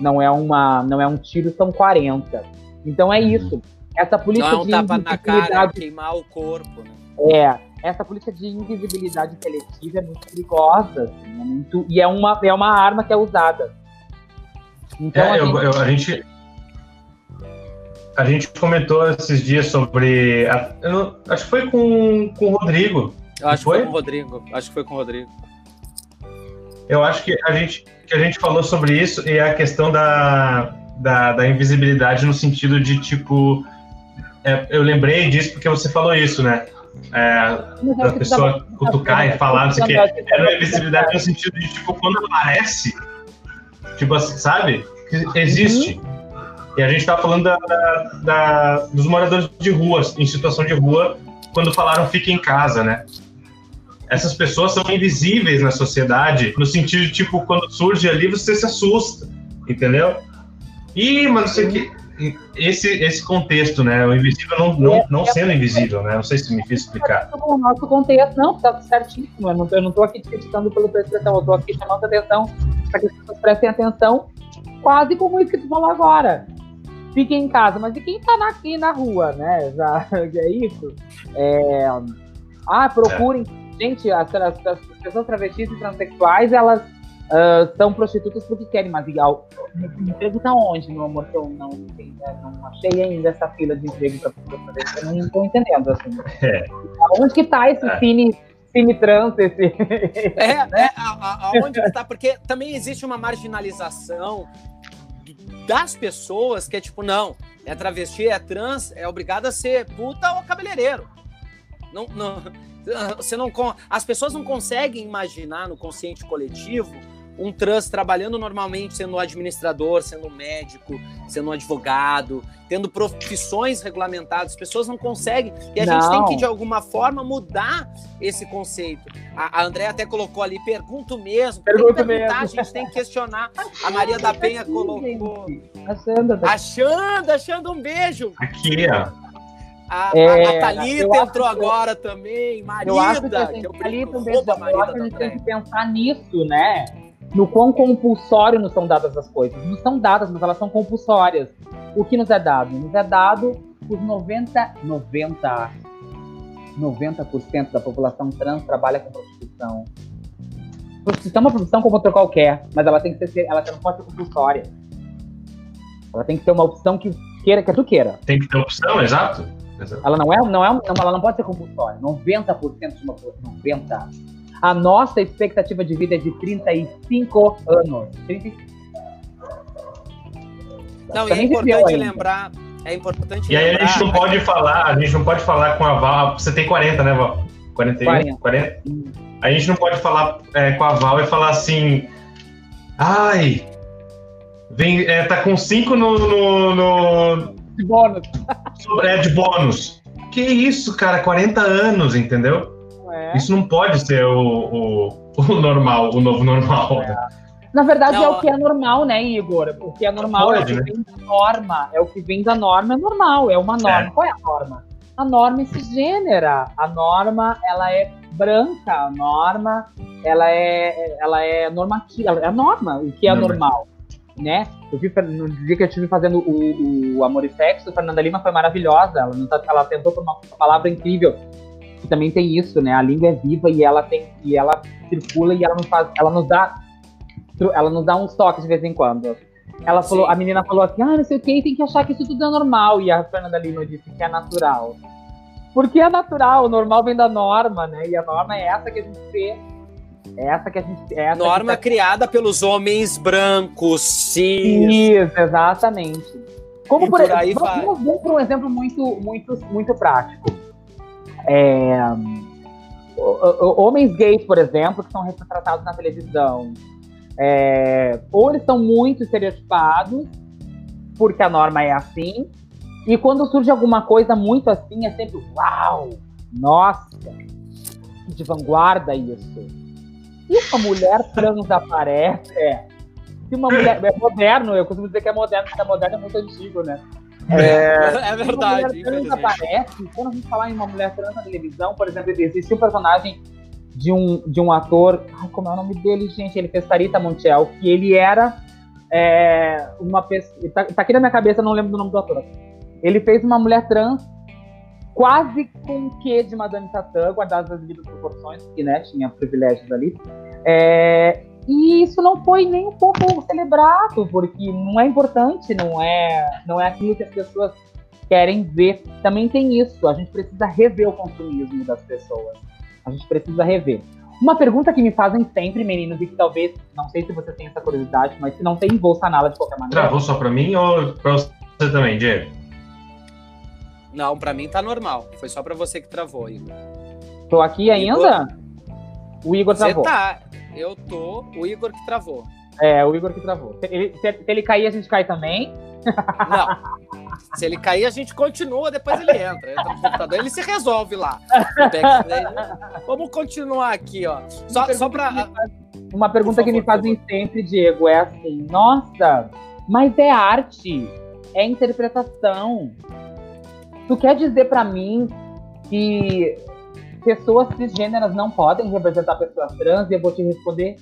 Não é, uma, não é um tiro, são 40. Então é isso. Essa política não é um de tapa na cara, queimar o corpo. Né? É, essa política de invisibilidade seletiva é muito perigosa. Assim, é muito, e é uma, é uma arma que é usada. Então, é, a, gente... Eu, eu, a, gente... a gente comentou esses dias sobre. A, eu, acho que foi com, com o Rodrigo. Eu acho que foi com o Rodrigo. Acho que foi com o Rodrigo. Eu acho que a gente, que a gente falou sobre isso e a questão da, da, da invisibilidade no sentido de tipo. É, eu lembrei disso porque você falou isso, né? É, da pessoa cutucar e falar, não sei o que. É invisibilidade no sentido de, tipo, quando aparece, tipo assim, sabe? Existe. Uhum. E a gente tá falando da, da, da, dos moradores de rua, em situação de rua, quando falaram fique em casa, né? Essas pessoas são invisíveis na sociedade, no sentido de, tipo, quando surge ali, você se assusta, entendeu? Ih, mas não sei o que. Esse, esse contexto, né? O invisível não, não, não sendo invisível, né? Não sei se me fiz explicar. O nosso contexto, não, tá certíssimo. Eu não, eu não tô aqui criticando pela tua expressão, eu tô aqui chamando a atenção para que as pessoas prestem atenção, quase como isso que tu falou agora. Fiquem em casa, mas e quem tá aqui na rua, né? Já, é isso? É... Ah, procurem. É. Gente, as, as, as pessoas travestis e transexuais, elas uh, são prostitutas porque querem, mas igual, emprego tá onde, meu amor? Eu não, não, não achei ainda essa fila de emprego para fazer, eu não estou entendendo, assim. É. Onde que tá esse é. cine, cine trans, esse... É, né? é aonde que tá? Porque também existe uma marginalização das pessoas que é tipo, não, é travesti, é trans, é obrigado a ser puta ou cabeleireiro. Não, não, você não, as pessoas não conseguem imaginar no consciente coletivo um trans trabalhando normalmente, sendo um administrador, sendo um médico, sendo um advogado, tendo profissões regulamentadas. As pessoas não conseguem. E a não. gente tem que, de alguma forma, mudar esse conceito. A, a André até colocou ali, pergunto mesmo. Pergunto mesmo. A gente tem que questionar. A Maria da Penha colocou. Achando, achando, achando um beijo. Aqui, ó. A, é, a Thalita entrou agora também, Marida. Eu acho que a gente, que eu Thalita, eu acho que a gente tem que pensar nisso, né? No quão compulsório nos são dadas as coisas. Não são dadas, mas elas são compulsórias. O que nos é dado? Nos é dado os 90, 90, 90% da população trans trabalha com prostituição. Prostituição é uma profissão como outra qualquer, mas ela tem que ser, ela não pode ser compulsória. Ela tem que ser uma opção que queira, que tu queira. Tem que ter opção, exato. Exato. Ela não é, não é, ela não pode ser compulsória. 90% de uma coisa, 90. A nossa expectativa de vida é de 35 anos. 35. Não, e é importante lembrar, é importante E aí lembrar, a gente não pode falar, a gente não pode falar com a Val. Você tem 40, né, Val? 41? 40. 40? A gente não pode falar é, com a Val e falar assim. Ai. Vem, é, tá com 5 no, no, no. De bônus. É, de bônus. Que isso, cara? 40 anos, entendeu? É. Isso não pode ser o, o, o normal, o novo normal. É. Na verdade, não, é o que é normal, né, Igor? O que é normal pode, é o que né? vem da norma. É o que vem da norma, é normal, é uma norma. É. Qual é a norma? A norma é cisgênera. A norma, ela é branca. A norma, ela é, ela é normativa. É a norma, o que é norma. normal, né? Eu vi, no dia que eu estive fazendo o, o Amor e Sexo, Fernanda Lima foi maravilhosa. Ela, tá, ela tentou por uma palavra incrível. Que também tem isso, né? A língua é viva e ela tem e ela circula e ela nos faz, ela nos dá ela nos dá uns toques de vez em quando. Ela falou, Sim. a menina falou assim, ah, não sei o que, tem que achar que isso tudo é normal. E a Fernanda Lima disse que é natural. Porque é natural, o normal vem da norma, né? E a norma é essa que a gente vê. É essa que a gente. É norma tá... criada pelos homens brancos, sim. Isso, exatamente. Como por, por exemplo, vamos, vamos por um exemplo muito, muito, muito prático. É, homens gays, por exemplo, que são retratados na televisão, é, ou eles são muito estereotipados, porque a norma é assim, e quando surge alguma coisa muito assim, é sempre uau, nossa, de vanguarda isso. E uma mulher trans aparece, é. Se uma mulher. É moderno, eu costumo dizer que é moderno, porque a moderno é muito antigo, né? É, é verdade. Uma mulher trans aparece, quando a gente falar em uma mulher trans na televisão, por exemplo, existe um personagem de um, de um ator. Ai, como é o nome dele, gente? Ele fez Tarita Montiel, que ele era é, uma pessoa. Tá, tá, aqui na minha cabeça, não lembro do nome do ator. Ele fez uma mulher trans quase com o quê de Madame Satã, guardadas as devidas proporções, que né, tinha privilégios ali. É, e isso não foi nem um pouco celebrado, porque não é importante, não é, não é aquilo que as pessoas querem ver. Também tem isso, a gente precisa rever o consumismo das pessoas. A gente precisa rever. Uma pergunta que me fazem sempre, meninos, e que talvez, não sei se você tem essa curiosidade, mas se não tem, vou saná-la de qualquer maneira. Travou só pra mim ou pra você também, Diego? Não, pra mim tá normal. Foi só pra você que travou, Igor. Tô aqui ainda? Igor... O Igor travou. Você tá. Eu tô. O Igor que travou. É, o Igor que travou. Se ele, se, ele cair, a gente cai também? Não. Se ele cair, a gente continua, depois ele entra. Entra no computador, ele se resolve lá. Vamos continuar aqui, ó. Só, uma só pra. Uma pergunta que me fazem sempre, Diego, é assim: nossa, mas é arte, é interpretação. Tu quer dizer para mim que pessoas cisgêneras não podem representar pessoas trans? E eu vou te responder: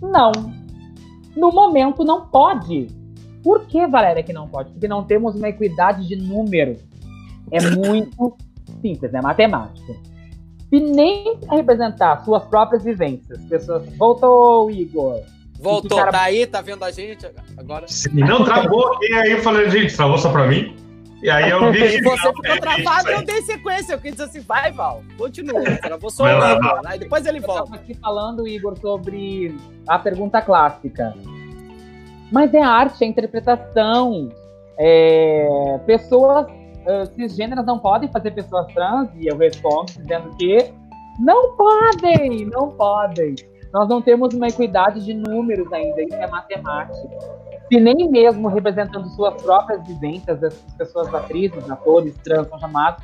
não. No momento, não pode por que, Valéria, que não pode? Porque não temos uma equidade de número. É muito simples, é matemático. E nem representar suas próprias vivências. Pessoas. Voltou, Igor. Voltou, cara... tá aí, tá vendo a gente agora? Sim, não travou, e aí eu falei, gente, travou só pra mim? E aí eu vi. Você ficou é travado e eu dei sequência. Eu quis dizer assim, vai, Val, continua. Travou só o Igor. Aí depois ele volta. Eu aqui falando, Igor, sobre a pergunta clássica. Mas é arte, é interpretação. É... Pessoas uh, cisgêneras não podem fazer pessoas trans, e eu respondo dizendo que não podem, não podem. Nós não temos uma equidade de números ainda, isso é matemática. Se nem mesmo representando suas próprias vivências, as pessoas atrizes, atores, trans são chamados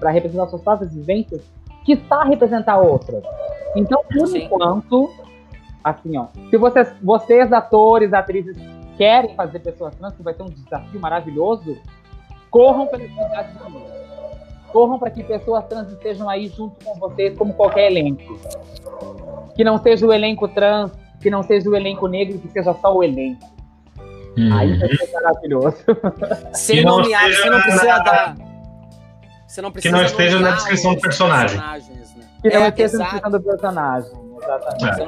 para representar suas próprias vivências, que está representar outras. Então, por Sim. enquanto, assim, ó. Se vocês, vocês, atores, atrizes, querem fazer pessoas trans, que vai ter um desafio maravilhoso, corram pela igualdade de números. Corram para que pessoas trans estejam aí junto com vocês, como qualquer elenco. Que não seja o elenco trans, que não seja o elenco negro, que seja só o elenco. Uhum. Aí vai ser maravilhoso. Sem nomear, você não precisa dar. Você não precisa que não esteja na descrição do personagem. Né? Que não é, esteja na descrição do personagem. Exatamente. É.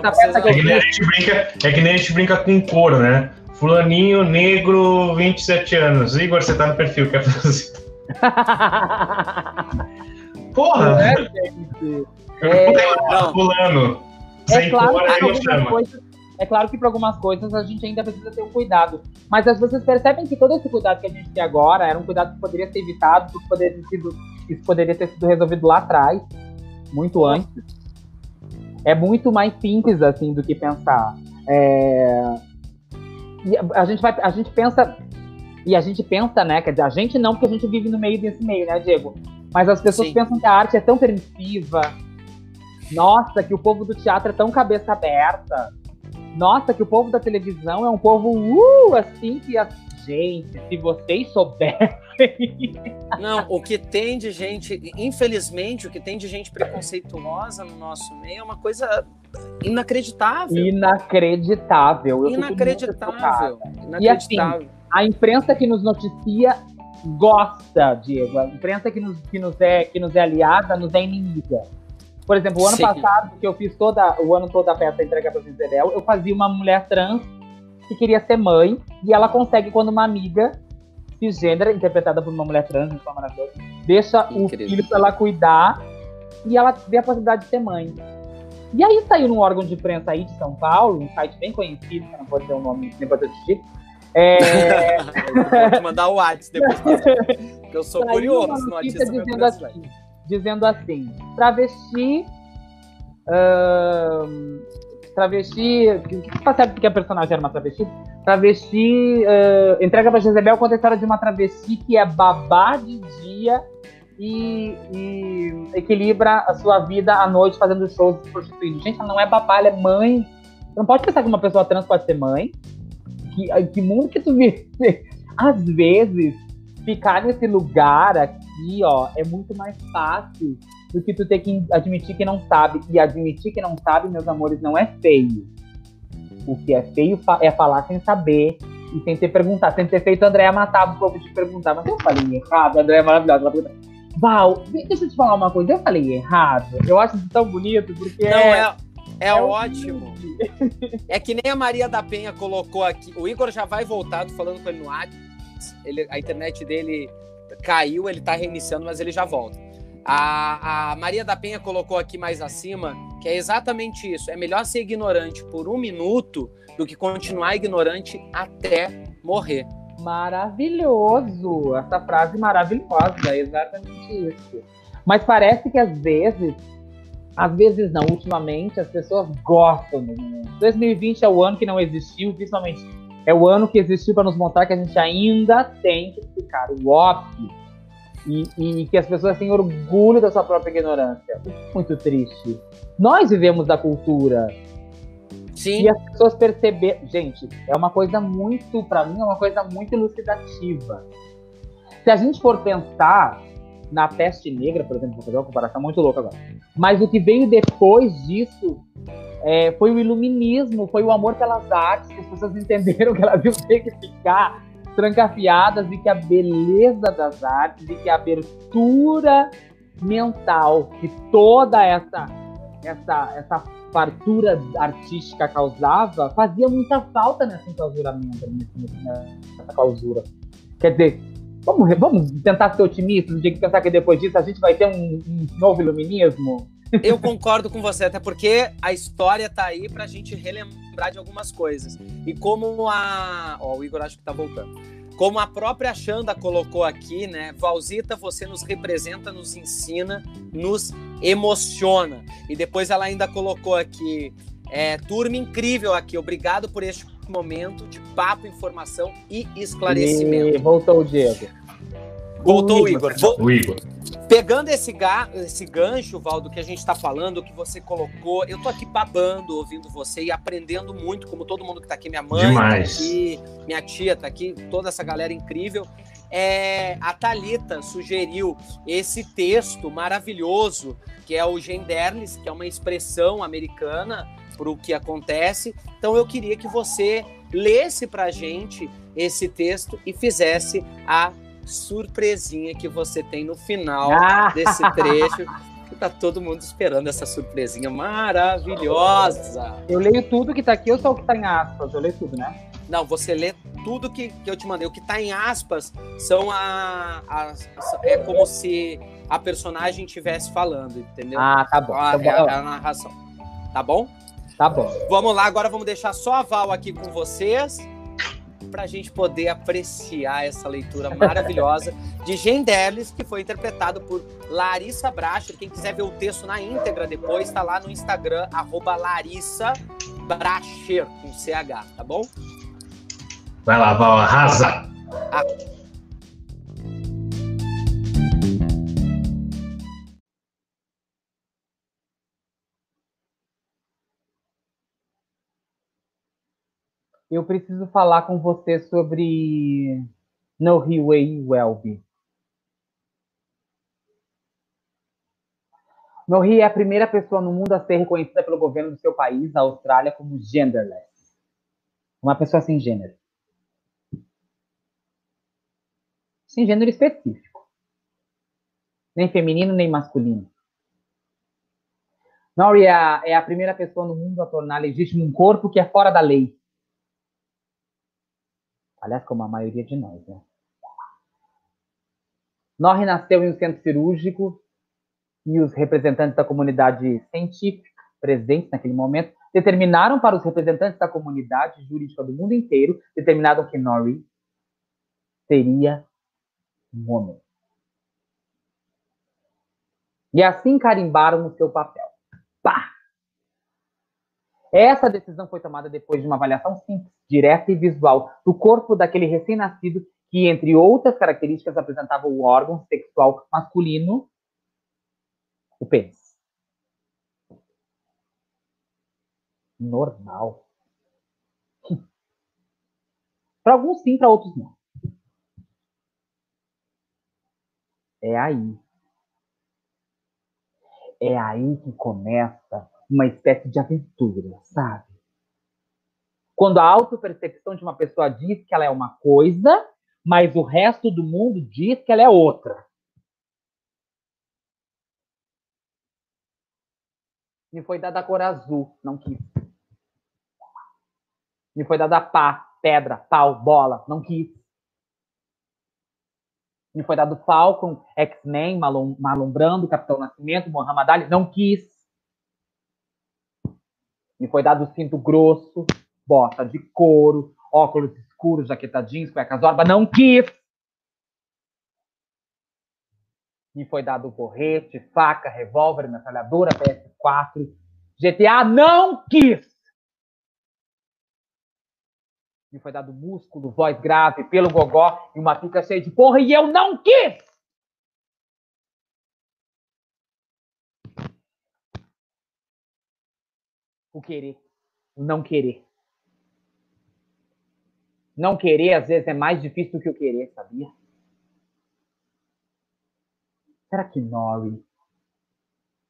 É, que nem a gente brinca, é que nem a gente brinca com cor, né? Fulaninho negro, 27 anos. Igor, você tá no perfil, quer fazer? Porra! É, gente. É, não. fulano. É Sem claro, cor, que não algumas chama. coisas, é claro que para algumas coisas a gente ainda precisa ter um cuidado. Mas as vocês percebem que todo esse cuidado que a gente tem agora era um cuidado que poderia ser evitado, porque poderia ter sido, isso poderia ter sido resolvido lá atrás, muito antes. É muito mais simples assim do que pensar. É, e a- a gente vai, a gente pensa e a gente pensa, né? Quer dizer, a gente não, porque a gente vive no meio desse meio, né, Diego? Mas as pessoas Sim. pensam que a arte é tão permissiva. Nossa, que o povo do teatro é tão cabeça aberta. Nossa, que o povo da televisão é um povo uh, assim que a gente, se vocês soubessem. Não, o que tem de gente, infelizmente, o que tem de gente preconceituosa no nosso meio é uma coisa inacreditável. Inacreditável. Eu muito Inacreditável. chocada. Inacreditável. A imprensa que nos noticia gosta, Diego. A imprensa que nos, que nos, é, que nos é aliada nos é inimiga. Por exemplo, o ano Sim. passado, que eu fiz toda, o ano todo a peça entrega para Isabel, eu fazia uma mulher trans que queria ser mãe, e ela consegue quando uma amiga cisgênera, interpretada por uma mulher trans, isso é maravilhoso, deixa o filho para ela cuidar e ela vê a possibilidade de ser mãe. E aí saiu num órgão de imprensa aí de São Paulo, um site bem conhecido, que eu não vou dizer o nome, nem vou dizer é, Vou te mandar o WhatsApp depois. Porque eu sou Saiu curioso no WhatsApp. meu dizendo assim, dizendo assim, travesti, ahn, travesti, que que percebe que a personagem era uma travesti? Travesti, ah, entrega pra Jezebel conta a história de uma travesti que é babá de dia e, e equilibra a sua vida à noite fazendo shows se prostituindo. Gente, ela não é babá, ela é mãe. Você não pode pensar que uma pessoa trans pode ser mãe. Que, que mundo que tu vive? Às vezes, ficar nesse lugar aqui, ó, é muito mais fácil do que tu ter que admitir que não sabe. E admitir que não sabe, meus amores, não é feio. O que é feio é falar sem saber e sem ter perguntado, sem ter feito a Andréia matar o povo de perguntar. Mas eu falei errado, a Andréia é maravilhosa. Ela pergunta, Val, de- deixa eu te falar uma coisa, eu falei errado. Eu acho isso tão bonito, porque Não, é, é, é ótimo. É que nem a Maria da Penha colocou aqui. O Igor já vai voltar, tô falando com ele no WhatsApp. Ele, a internet dele caiu, ele tá reiniciando, mas ele já volta. A, a Maria da Penha colocou aqui mais acima que é exatamente isso. É melhor ser ignorante por um minuto do que continuar ignorante até morrer. Maravilhoso! Essa frase maravilhosa, exatamente isso. Mas parece que às vezes, às vezes não, ultimamente as pessoas gostam do mundo. 2020 é o ano que não existiu, principalmente é o ano que existiu para nos mostrar que a gente ainda tem que explicar o óbvio. E, e que as pessoas têm orgulho da sua própria ignorância. Muito triste. Nós vivemos da cultura, Sim, e as pessoas perceberam. Gente, é uma coisa muito, pra mim, é uma coisa muito elucidativa. Se a gente for pensar na peste negra, por exemplo, vou fazer uma comparação muito louca agora. Mas o que veio depois disso é, foi o iluminismo, foi o amor pelas artes, que as pessoas entenderam que elas iam ter que ficar trancafiadas e que a beleza das artes e que a abertura mental que toda essa essa essa fartura artística causava fazia muita falta nesse enclausuramento, nessa clausura. Quer dizer, vamos, vamos tentar ser otimistas de pensar que depois disso a gente vai ter um, um novo iluminismo? Eu concordo com você, até porque a história tá aí pra gente relembrar de algumas coisas. E como a. Ó, o Igor acho que tá voltando. Como a própria Xanda colocou aqui, né? Valzita, você nos representa, nos ensina, nos emociona. E depois ela ainda colocou aqui. É, turma incrível aqui, obrigado por este momento de papo, informação e esclarecimento. E voltou o Diego. Voltou o Igor. O Igor. Pegando esse, ga esse gancho, Valdo, que a gente está falando, que você colocou, eu tô aqui babando ouvindo você e aprendendo muito, como todo mundo que tá aqui, minha mãe Demais. tá aqui, minha tia tá aqui, toda essa galera incrível. É, a Talita sugeriu esse texto maravilhoso, que é o genderless, que é uma expressão americana para o que acontece. Então eu queria que você lesse pra gente esse texto e fizesse a surpresinha que você tem no final Ah, desse trecho. Que tá todo mundo esperando essa surpresinha maravilhosa. eu leio tudo que tá aqui, ou só o que tá em aspas? Eu leio tudo, né? Não, você lê tudo que, que eu te mandei. O que tá em aspas são a, a, a é como se a personagem estivesse falando, entendeu? Ah, tá bom. A, Tá bom. é a- a narração. Tá bom? Tá bom. Vamos lá, agora vamos deixar só a Val aqui com vocês para a gente poder apreciar essa leitura maravilhosa de Gendeles, que foi interpretado por Larissa Bracher. Quem quiser ver o texto na íntegra depois, está lá no Instagram, arroba Larissa Bracher, com CH, tá bom? Vai lá, Val, arrasa. Eu preciso falar com você sobre No Highway Welby. Nohi é a primeira pessoa no mundo a ser reconhecida pelo governo do seu país, a Austrália, como genderless. Uma pessoa sem gênero. Sem gênero específico. Nem feminino, nem masculino. Nori é a, é a primeira pessoa no mundo a tornar legítimo um corpo que é fora da lei. Aliás, como a maioria de nós, né? Norrie nasceu em um centro cirúrgico e os representantes da comunidade científica presentes naquele momento determinaram para os representantes da comunidade jurídica do mundo inteiro, determinaram que Norrie seria um homem. E assim carimbaram o seu papel. Pá! Essa decisão foi tomada depois de uma avaliação simples, direta e visual do corpo daquele recém-nascido que, entre outras características, apresentava o órgão sexual masculino, o pênis. Normal. Para alguns sim, para outros não. É aí. É aí que começa uma espécie de aventura, sabe? Quando a autopercepção de uma pessoa diz que ela é uma coisa, mas o resto do mundo diz que ela é outra. Me foi dada a cor azul, não quis. Me foi dada pá, pedra, pau, bola, não quis. Me foi dado Falcon, X-Men, Marlon, Marlon Brando, Capitão Nascimento, Muhammad Ali, não quis. Me foi dado cinto grosso, bota de couro, óculos escuros, jaqueta jeans, cueca zorba, não quis. Me foi dado porrete, faca, revólver, metralhadora, PS4, GTA, não quis. Me foi dado músculo, voz grave, pelo gogó e uma pica cheia de porra e eu não quis. O querer, o não querer. Não querer, às vezes, é mais difícil do que o querer, sabia? Será que Nori,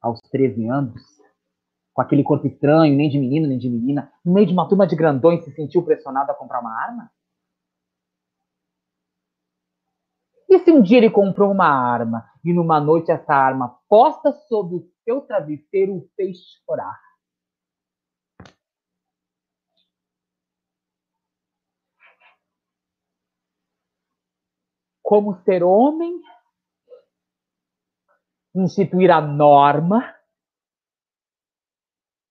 aos 13 anos, com aquele corpo estranho, nem de menino, nem de menina, no meio de uma turma de grandões, se sentiu pressionado a comprar uma arma? E se um dia ele comprou uma arma e numa noite essa arma posta sobre o seu travesseiro o fez chorar? Como ser homem, instituir a norma,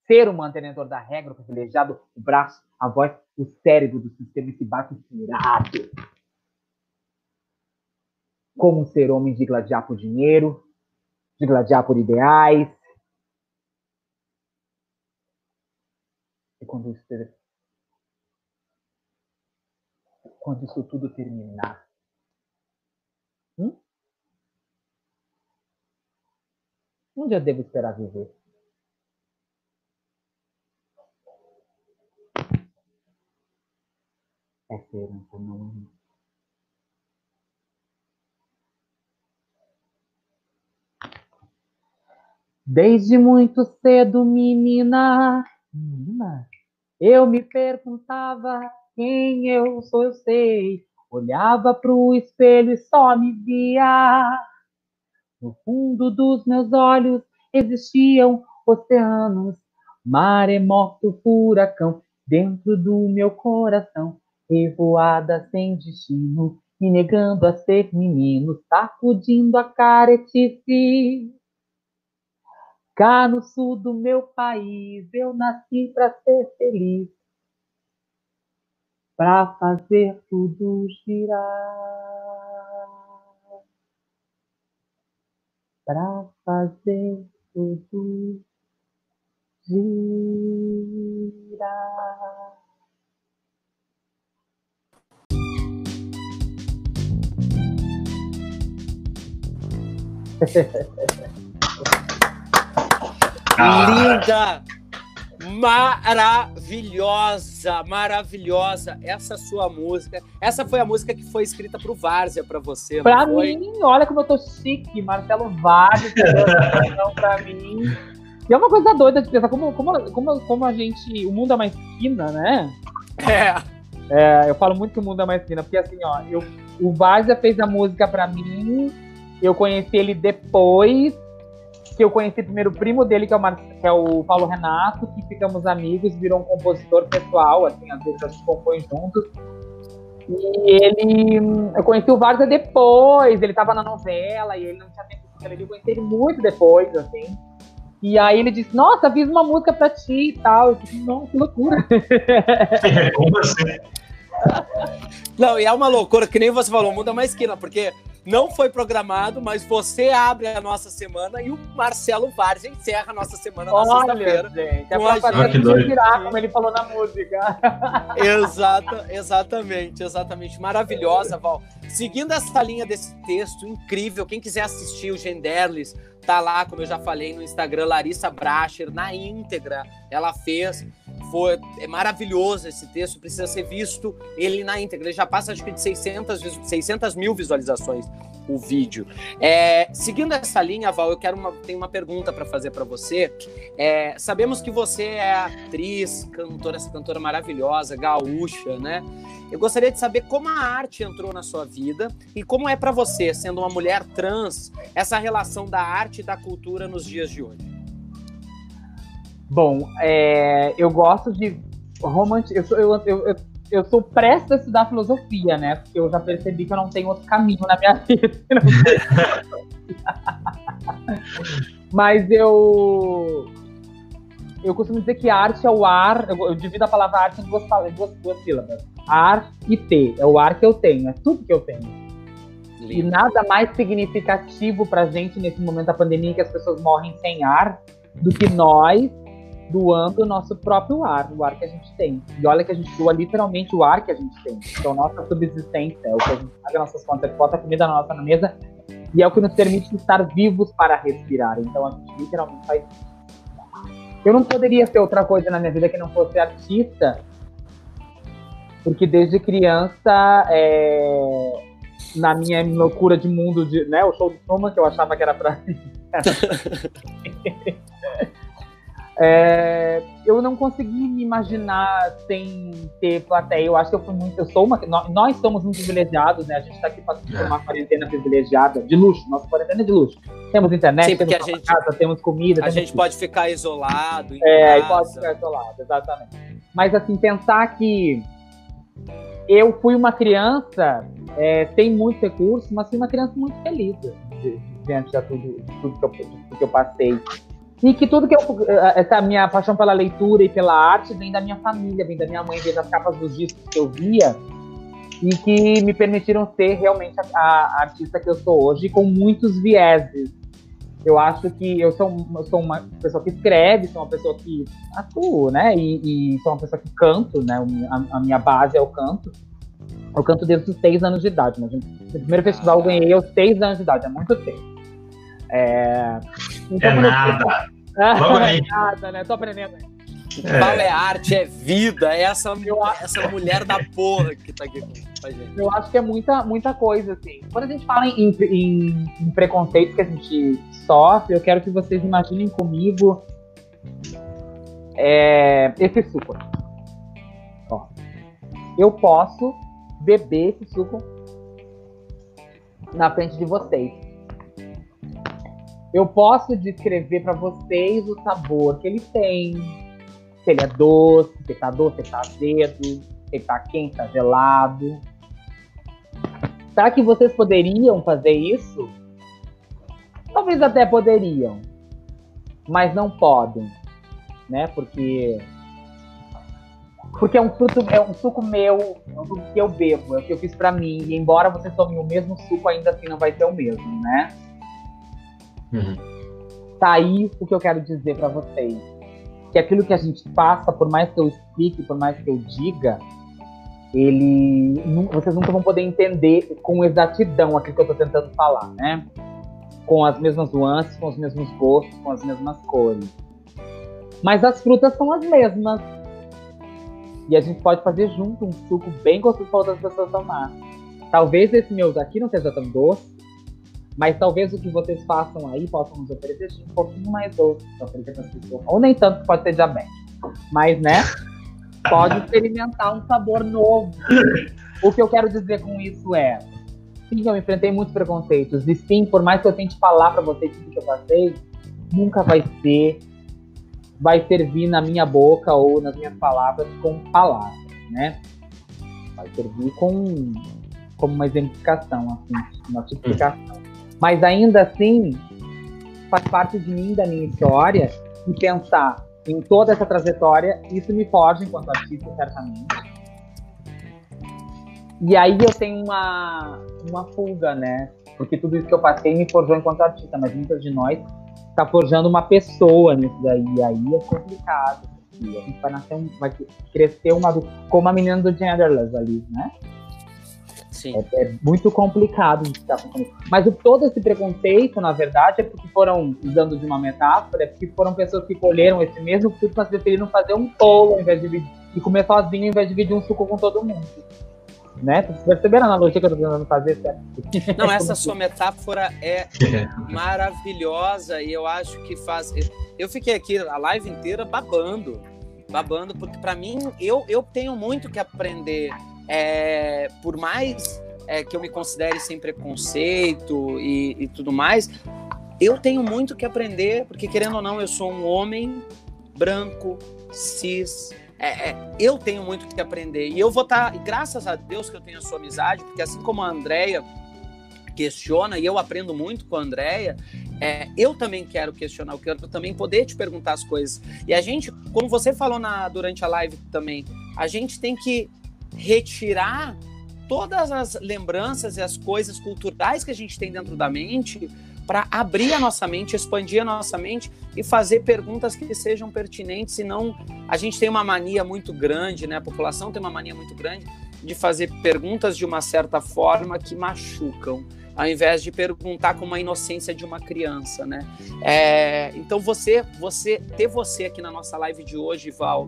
ser o mantenedor da regra, o privilegiado, o braço, a voz, o cérebro do sistema, esse barco furado. Como ser homem de gladiar por dinheiro, de gladiar por ideais. E quando isso, quando isso tudo terminar, hum? Onde eu devo esperar viver? Essa herança não é. Desde muito cedo, menina, menina, eu me perguntava quem eu sou, eu sei. Olhava pro espelho e só me via. No fundo dos meus olhos existiam oceanos, maremoto, furacão. Dentro do meu coração revoada sem destino, me negando a ser menino, sacudindo a caretice. Cá no sul do meu país, eu nasci para ser feliz, para fazer tudo girar, para fazer tudo girar. Linda! Maravilhosa, maravilhosa essa sua música. Essa foi a música que foi escrita pro Várzea para você, foi? mim, olha como eu tô chique, Marcelo Várzea, pra mim. E é uma coisa doida de pensar como, como, como, como a gente. O mundo é mais fina, né? É. É, eu falo muito que o mundo é mais fina, porque assim, ó, eu, o Várzea fez a música pra mim, eu conheci ele depois, que eu conheci primeiro o primo dele, que é o, Mar- que é o Paulo Renato, que ficamos amigos, virou um compositor pessoal, assim, às vezes a gente compõe juntos. E ele. Eu conheci o Várzea depois, ele tava na novela e ele não tinha tempo de ele, eu conheci ele muito depois, assim. E aí ele disse, nossa, fiz uma música pra ti e tal. Eu disse, não, que loucura. Como assim? Não, e é uma loucura, que nem você falou, muda mais esquina, porque não foi programado, mas você abre a nossa semana e o Marcelo Várzea encerra a nossa semana na sexta-feira. gente, é pra a Ah, fazer tudo doido. girar, como ele falou na música. Exata, exatamente, exatamente. Maravilhosa, Val. Seguindo essa linha desse texto incrível, quem quiser assistir o Genderlis, tá lá, como eu já falei, no Instagram, Larissa Bracher, na íntegra, ela fez. Foi, é maravilhoso esse texto, precisa ser visto ele na íntegra. Ele já passa, acho que, de 600, visu- 600 mil visualizações o vídeo. É, seguindo essa linha, Val, eu quero uma, tenho uma pergunta para fazer para você. É, sabemos que você é atriz, cantora, essa cantora maravilhosa, gaúcha, né? Eu gostaria de saber como a arte entrou na sua vida e como é para você, sendo uma mulher trans, essa relação da arte e da cultura nos dias de hoje. Bom, é, eu gosto de romance. Eu sou, eu, eu, eu, eu sou prestes a estudar filosofia, né? Porque eu já percebi que eu não tenho outro caminho na minha vida. Mas eu. Eu costumo dizer que arte é o ar. Eu, eu divido a palavra arte em duas, duas, duas sílabas. Ar e ter. É o ar que eu tenho, é tudo que eu tenho. E Lindo. nada mais significativo pra gente nesse momento da pandemia que as pessoas morrem sem ar do que nós doando o nosso próprio ar, o ar que a gente tem. E olha que a gente doa literalmente o ar que a gente tem. Então, nossa subsistência, é o que a gente paga nossas contas, bota a comida na nossa mesa e é o que nos permite estar vivos para respirar. Então, a gente literalmente faz isso. Eu não poderia ser outra coisa na minha vida que não fosse artista, porque desde criança, é, na minha loucura de mundo, de, né, o show do Truman, que eu achava que era pra É, eu não consegui me imaginar sem ter plateia. Eu acho que eu fui muito. Eu sou uma. nó- Nós somos muito privilegiados, né? A gente tá aqui passando por É. uma quarentena privilegiada, de luxo. Nossa quarentena é de luxo. Temos internet, Sim, temos a gente- casa, temos comida. A temos gente tudo. pode ficar isolado em É, e pode casa. ficar isolado, exatamente. Mas assim, pensar que eu fui uma criança é, sem muito recurso, mas fui uma criança muito feliz assim, di- diante de tudo, de tudo que, eu, de tudo que eu passei. E que tudo que eu. Essa minha paixão pela leitura e pela arte vem da minha família, vem da minha mãe, vem das capas dos discos que eu via e que me permitiram ser realmente a, a artista que eu sou hoje, com muitos vieses. Eu acho que eu sou, eu sou uma pessoa que escreve, sou uma pessoa que atuo, né? E, e sou uma pessoa que canto, né? A, a minha base é o canto. Eu canto desde os seis anos de idade. Mas no primeiro festival eu ganhei aos seis anos de idade, é muito tempo. É, então, É quando eu- nada. Logo é aí. nada, né? Tô aprendendo. É. Fala é arte, é vida, é essa, essa mulher da porra que tá aqui com a gente. Eu acho que é muita, muita coisa, assim. Quando a gente fala em, em, em preconceito que a gente sofre, eu quero que vocês imaginem comigo é, esse suco. Ó. Eu posso beber esse suco na frente de vocês. Eu posso descrever para vocês o sabor que ele tem, se ele é doce, se tá doce, se tá azedo, Se tá quente, tá gelado. Será que vocês poderiam fazer isso? Talvez até poderiam, mas não podem, né? Porque porque é um fruto, é um suco meu, é um suco que eu bebo, é o que eu fiz para mim. E embora você tome o mesmo suco, ainda assim não vai ser o mesmo, né? Uhum. Tá aí o que eu quero dizer para vocês. Que aquilo que a gente passa, por mais que eu explique, por mais que eu diga, ele. Vocês nunca vão poder entender com exatidão aquilo que eu tô tentando falar, né? Com as mesmas nuances, com os mesmos gostos, com as mesmas cores. Mas as frutas são as mesmas e a gente pode fazer junto um suco bem gostoso para outras pessoas tomar. Talvez esse meu daqui não seja tão doce, mas talvez o que vocês façam aí possam nos oferecer um pouquinho mais doce para oferecer para as pessoas. Ou nem tanto, pode ser diabético. Mas, né? Pode experimentar um sabor novo. O que eu quero dizer com isso é: sim, eu enfrentei muitos preconceitos. E sim, por mais que eu tente falar para vocês tudo que eu passei, nunca vai ser vai servir na minha boca ou nas minhas palavras com palavras, né? Vai servir com como uma exemplificação, assim, uma tipificação. Mas ainda assim, faz parte de mim, da minha história, e pensar em toda essa trajetória, isso me forja enquanto artista, certamente. E aí eu tenho uma, uma fuga, né? Porque tudo isso que eu passei me forjou enquanto artista, mas muitas de nós tá forjando uma pessoa nisso daí. E aí é complicado. a gente vai nascer um, vai crescer uma como a menina do Genderless ali, né? Sim. É, é muito complicado de ficar pensando. Mas o, todo esse preconceito, na verdade, é porque foram, usando de uma metáfora, é porque foram pessoas que colheram esse mesmo fruto, mas preferiram fazer um tolo ao invés de e comer sozinho ao invés de dividir um suco com todo mundo né? Vocês perceberam a analogia que eu tô tentando fazer? Certo? Não, essa sua metáfora é maravilhosa e eu acho que faz. Eu fiquei aqui a live inteira babando, babando, porque para mim eu, eu tenho muito que aprender. É, por mais é, que eu me considere sem preconceito e, e tudo mais, eu tenho muito que aprender, porque querendo ou não, eu sou um homem branco, cis, é, é, eu tenho muito que aprender. E eu vou estar, tá, graças a Deus que eu tenho a sua amizade, porque assim como a Andrea questiona, e eu aprendo muito com a Andrea, é, eu também quero questionar, eu quero também poder te perguntar as coisas. E a gente, como você falou na, durante a live também, a gente tem que retirar todas as lembranças e as coisas culturais que a gente tem dentro da mente para abrir a nossa mente, expandir a nossa mente e fazer perguntas que sejam pertinentes, senão a gente tem uma mania muito grande, né? A população tem uma mania muito grande de fazer perguntas de uma certa forma que machucam, ao invés de perguntar com uma inocência de uma criança, né? É, então você, você ter você aqui na nossa live de hoje, Val,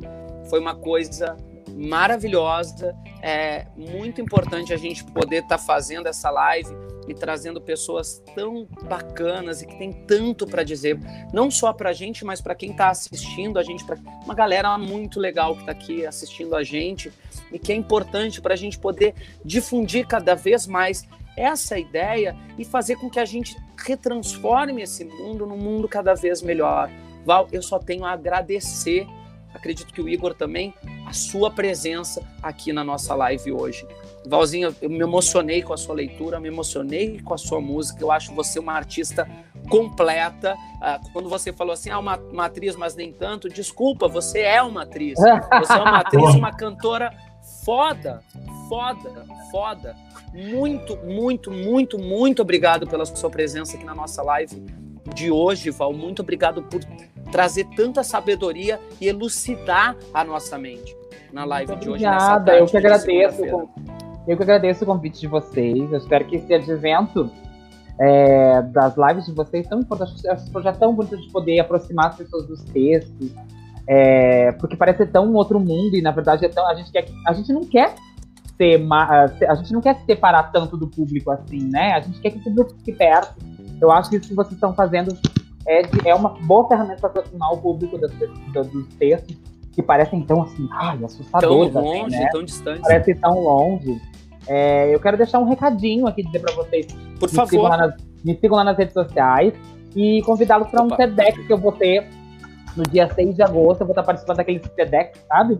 foi uma coisa maravilhosa. É muito importante a gente poder estar tá fazendo essa live e trazendo pessoas tão bacanas e que tem tanto para dizer, não só para a gente, mas para quem está assistindo a gente, uma galera muito legal que está aqui assistindo a gente e que é importante para a gente poder difundir cada vez mais essa ideia e fazer com que a gente retransforme esse mundo num mundo cada vez melhor. Val, eu só tenho a agradecer, acredito que o Igor também, a sua presença aqui na nossa live hoje. Valzinho, eu me emocionei com a sua leitura, me emocionei com a sua música. Eu acho você uma artista completa. Ah, quando você falou assim, ah, uma, uma atriz, mas nem tanto, desculpa, você é uma atriz. Você é uma atriz, uma cantora foda, foda, foda. Muito, muito, muito, muito obrigado pela sua presença aqui na nossa live de hoje, Val. Muito obrigado por trazer tanta sabedoria e elucidar a nossa mente na live muito de hoje. Obrigada, eu que agradeço. Eu que agradeço o convite de vocês. Eu espero que esse advento é, das lives de vocês tão importante, esse projeto tão bonito de poder aproximar as pessoas dos textos, é, porque parece tão um outro mundo e na verdade é tão, a gente quer, a gente não quer ser, a gente não quer se separar tanto do público assim, né? A gente quer que o público fique perto. Eu acho que isso que vocês estão fazendo é, de, é uma boa ferramenta para aproximar o público das, dos textos que parecem tão assim, ai, assustadores. Tão longe, assim, né? tão distante. Parecem tão longe. É, eu quero deixar um recadinho aqui dizer para vocês. Por me favor. Sigam nas, me sigam lá nas redes sociais e convidá-los para um TEDx que eu vou ter no dia 6 de agosto. Eu vou estar participando daquele TEDx, sabe?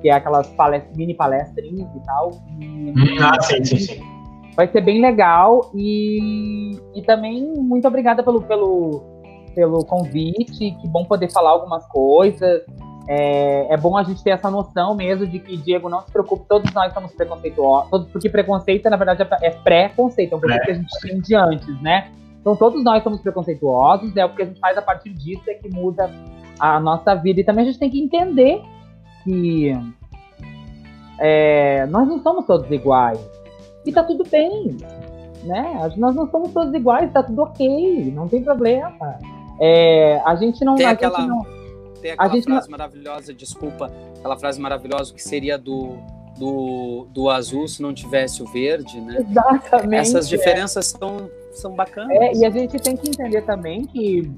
que é aquelas palest mini palestrinhas e tal. E, ah, sim, sim, sim. Vai ser bem legal e, e também muito obrigada pelo, pelo, pelo convite. Que bom poder falar algumas coisas. É, é, bom a gente ter essa noção mesmo de que, Diego, não se preocupe, todos nós somos preconceituosos, todos, porque preconceito, na verdade, é pré-conceito, é um conceito que a gente tem de antes, né? Então, todos nós somos preconceituosos, é o que a gente faz a partir disso é que muda a nossa vida. E também a gente tem que entender que é, nós não somos todos iguais. E tá tudo bem, né? Nós não somos todos iguais, tá tudo ok, não tem problema. É, a gente não... Tem a aquela... Gente não tem aquela frase não... maravilhosa, desculpa, aquela frase maravilhosa que seria do, do, do azul se não tivesse o verde, né? Exatamente. Essas é. diferenças é. são, são bacanas. É, e a gente tem que entender também que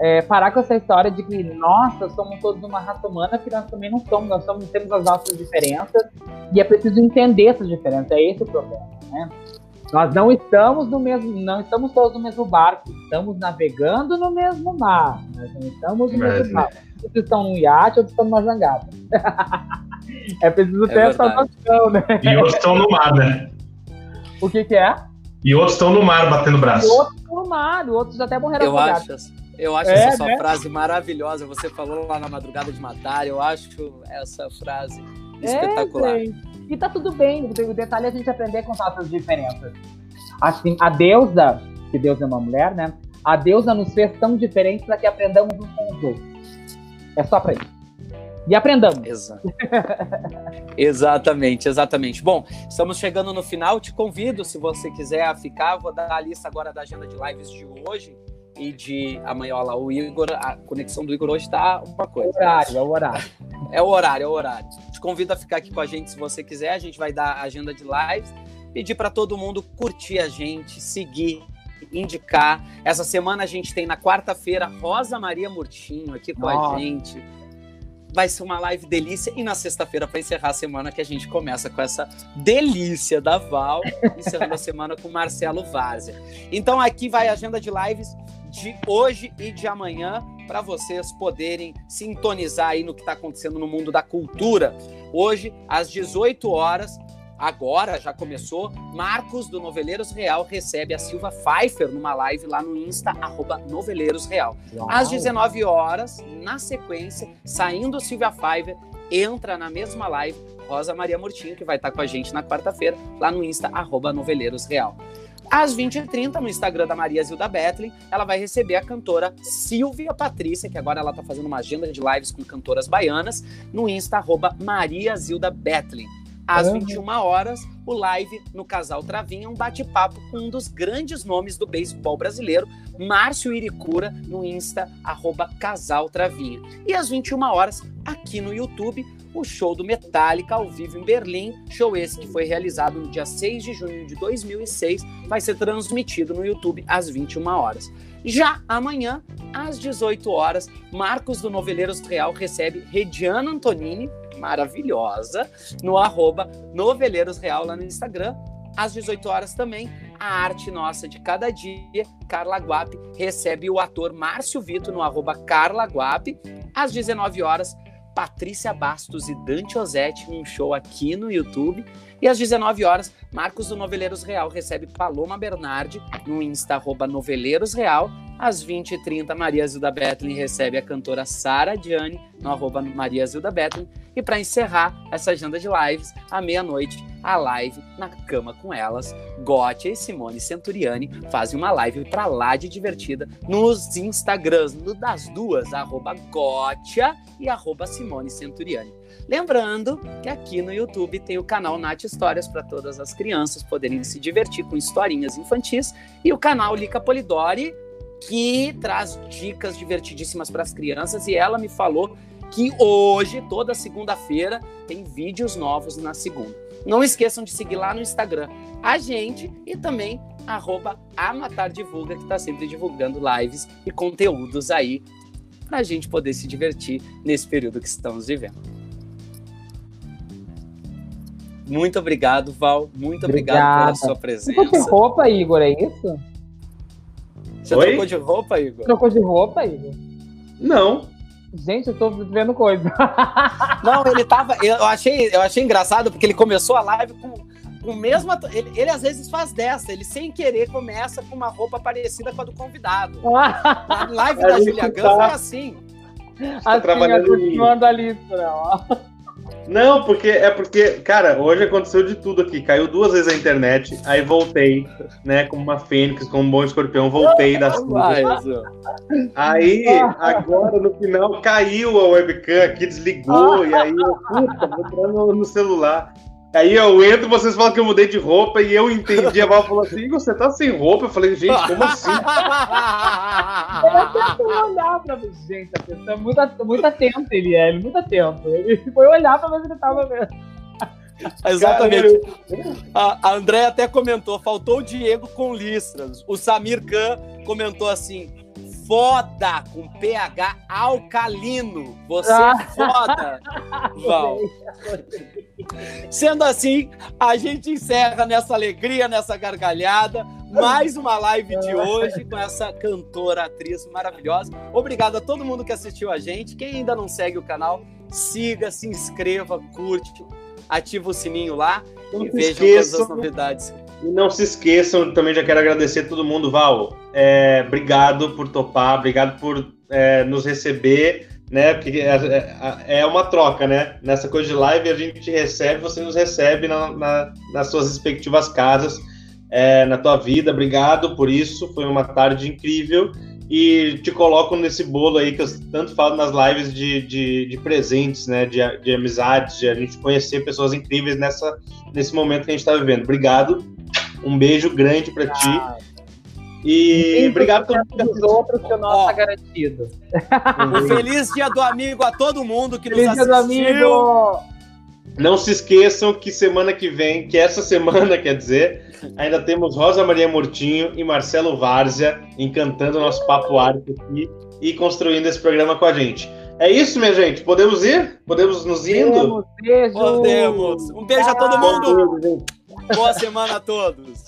é, parar com essa história de que, nossa, somos todos uma raça humana, que nós também não somos, nós somos, temos as nossas diferenças, e é preciso entender essas diferenças, é esse o problema, né? Nós não estamos no mesmo, não estamos todos no mesmo barco, estamos navegando no mesmo mar, nós não estamos no Mas, mesmo barco. Uns estão num iate, outros estão numa jangada. é preciso é ter essa noção, né? E outros estão no mar, né? O que que é? E outros estão no mar batendo braço. E outros estão no mar, outros até morreram Eu acho, eu acho é, essa sua né? frase maravilhosa. Você falou lá na madrugada de matar. Eu acho essa frase é, espetacular. E tá tudo bem. O detalhe é a gente aprender com nossas diferenças. Assim, a deusa, que Deus é uma mulher, né? A deusa nos fez tão diferentes para que aprendamos uns com os outros. É só para isso. E aprendamos. Exato. exatamente, exatamente. Bom, estamos chegando no final. Te convido, se você quiser ficar, vou dar a lista agora da agenda de lives de hoje e de amanhã, olha lá, o Igor, a conexão do Igor hoje tá uma coisa. O horário, é o horário. É o horário, é o horário. Te convido a ficar aqui com a gente se você quiser. A gente vai dar agenda de lives. Pedir para todo mundo curtir a gente, seguir, indicar. Essa semana a gente tem na quarta-feira Rosa Maria Murtinho aqui com Nossa. a gente. Vai ser uma live delícia. E na sexta-feira, para encerrar a semana, que a gente começa com essa delícia da Val, encerrando a semana com Marcelo Várzea. Então aqui vai a agenda de lives de hoje e de amanhã para vocês poderem sintonizar aí no que está acontecendo no mundo da cultura. Hoje, às 18 horas, agora já começou, Marcos do Noveleiros Real recebe a Silva Pfeiffer numa live lá no Insta, arroba Noveleiros Real. Uau. Às 19 horas, na sequência, saindo Silvia Pfeiffer, entra na mesma live Rosa Maria Murtinho, que vai estar com a gente na quarta-feira, lá no Insta, arroba Noveleiros Real. Às 20h30, no Instagram da Maria Zilda Betlin, ela vai receber a cantora Silvia Patrícia, que agora ela está fazendo uma agenda de lives com cantoras baianas, no Insta, arroba Maria Zilda Betlin. Às uhum. 21 horas, o live no Casal Travinha, um bate-papo com um dos grandes nomes do beisebol brasileiro, Márcio Iricura, no Insta, arroba Casal Travinha. E às 21 horas, aqui no YouTube, o show do Metallica ao vivo em Berlim, show esse que foi realizado no dia 6 de junho de 2006, vai ser transmitido no YouTube às 21 horas. Já amanhã, às 18 horas, Marcos do Noveleiros Real recebe Rediana Antonini, maravilhosa, no arroba Noveleiros Real lá no Instagram. Às 18 horas também, a arte nossa de cada dia, Carla Guape, recebe o ator Márcio Vito no arroba Carla Guape. Às 19 horas, Patrícia Bastos e Dante Osetti num show aqui no YouTube. E às 19 horas, Marcos do Noveleiros Real recebe Paloma Bernardi no Insta arroba Noveleiros Real. Às 20h30, Maria Zilda Betlin recebe a cantora Sara Diane no arroba Maria Zilda Betlin. E para encerrar essa agenda de lives, à meia-noite, a live na cama com elas. Gotia e Simone Centuriani fazem uma live para lá de divertida nos Instagrams das duas, arroba Gotia e arroba Simone Centuriani. Lembrando que aqui no YouTube tem o canal Nath Histórias para todas as crianças poderem se divertir com historinhas infantis e o canal Lica Polidori que traz dicas divertidíssimas para as crianças e ela me falou que hoje, toda segunda-feira, tem vídeos novos na segunda. Não esqueçam de seguir lá no Instagram a gente e também arroba Divulga, que está sempre divulgando lives e conteúdos aí para a gente poder se divertir nesse período que estamos vivendo. Muito obrigado, Val. Muito Obrigada. obrigado pela sua presença. Você de roupa, Igor, é isso? Você Oi? trocou de roupa, Igor? Trocou de roupa, Igor? Não. Gente, eu tô vendo coisa. Não, ele tava. Eu achei, eu achei engraçado porque ele começou a live com o mesmo. Ele, ele às vezes faz dessa, ele sem querer começa com uma roupa parecida com a do convidado. A live da Julia Gunn tá... foi assim. Tá assim, acostumando a Listra, ó. Não, porque é porque, cara, hoje aconteceu de tudo aqui. Caiu duas vezes a internet, aí voltei, né, como uma fênix, como um bom escorpião, voltei da Aí, agora no final caiu a webcam aqui, desligou, e aí eu, puta, vou entrar no, no celular. Aí eu entro, vocês falam que eu mudei de roupa e eu entendi. A Val falou assim: você tá sem roupa? Eu falei, gente, como assim? eu fui olhar pra ver. Gente, a pessoa é muito, muito atento, ele é, ele é muito atento. Ele foi olhar pra ver se ele tava vendo. Exatamente. A, a André até comentou: faltou o Diego com listras. O Samir Khan comentou assim: foda com pH alcalino. Você é ah. foda, Val. Sendo assim, a gente encerra nessa alegria, nessa gargalhada, mais uma live de hoje com essa cantora, atriz maravilhosa. Obrigado a todo mundo que assistiu a gente. Quem ainda não segue o canal, siga, se inscreva, curte, ativa o sininho lá não e vejam todas as novidades. E não se esqueçam, também já quero agradecer a todo mundo, Val. É, obrigado por topar, obrigado por é, nos receber, né? Porque é, é, é, uma troca, né? Nessa coisa de live a gente recebe, você nos recebe na, na, nas suas respectivas casas, é, na tua vida. Obrigado por isso, foi uma tarde incrível. E te coloco nesse bolo aí que eu tanto falo nas lives de, de, de presentes, né? De, de amizades, de a gente conhecer pessoas incríveis nessa, nesse momento que a gente está vivendo. Obrigado um beijo grande para ti. E obrigado pelos outros que o nosso está garantido. Um feliz dia do amigo a todo mundo que feliz nos assistiu. Dia do amigo. Não se esqueçam que semana que vem, que essa semana, quer dizer, ainda temos Rosa Maria Murtinho e Marcelo Várzea encantando o nosso papo ártico aqui e construindo esse programa com a gente. É isso, minha gente. Podemos ir? Podemos nos indo? Podemos. Beijo. Podemos. Um beijo a todo mundo. Boa semana a todos.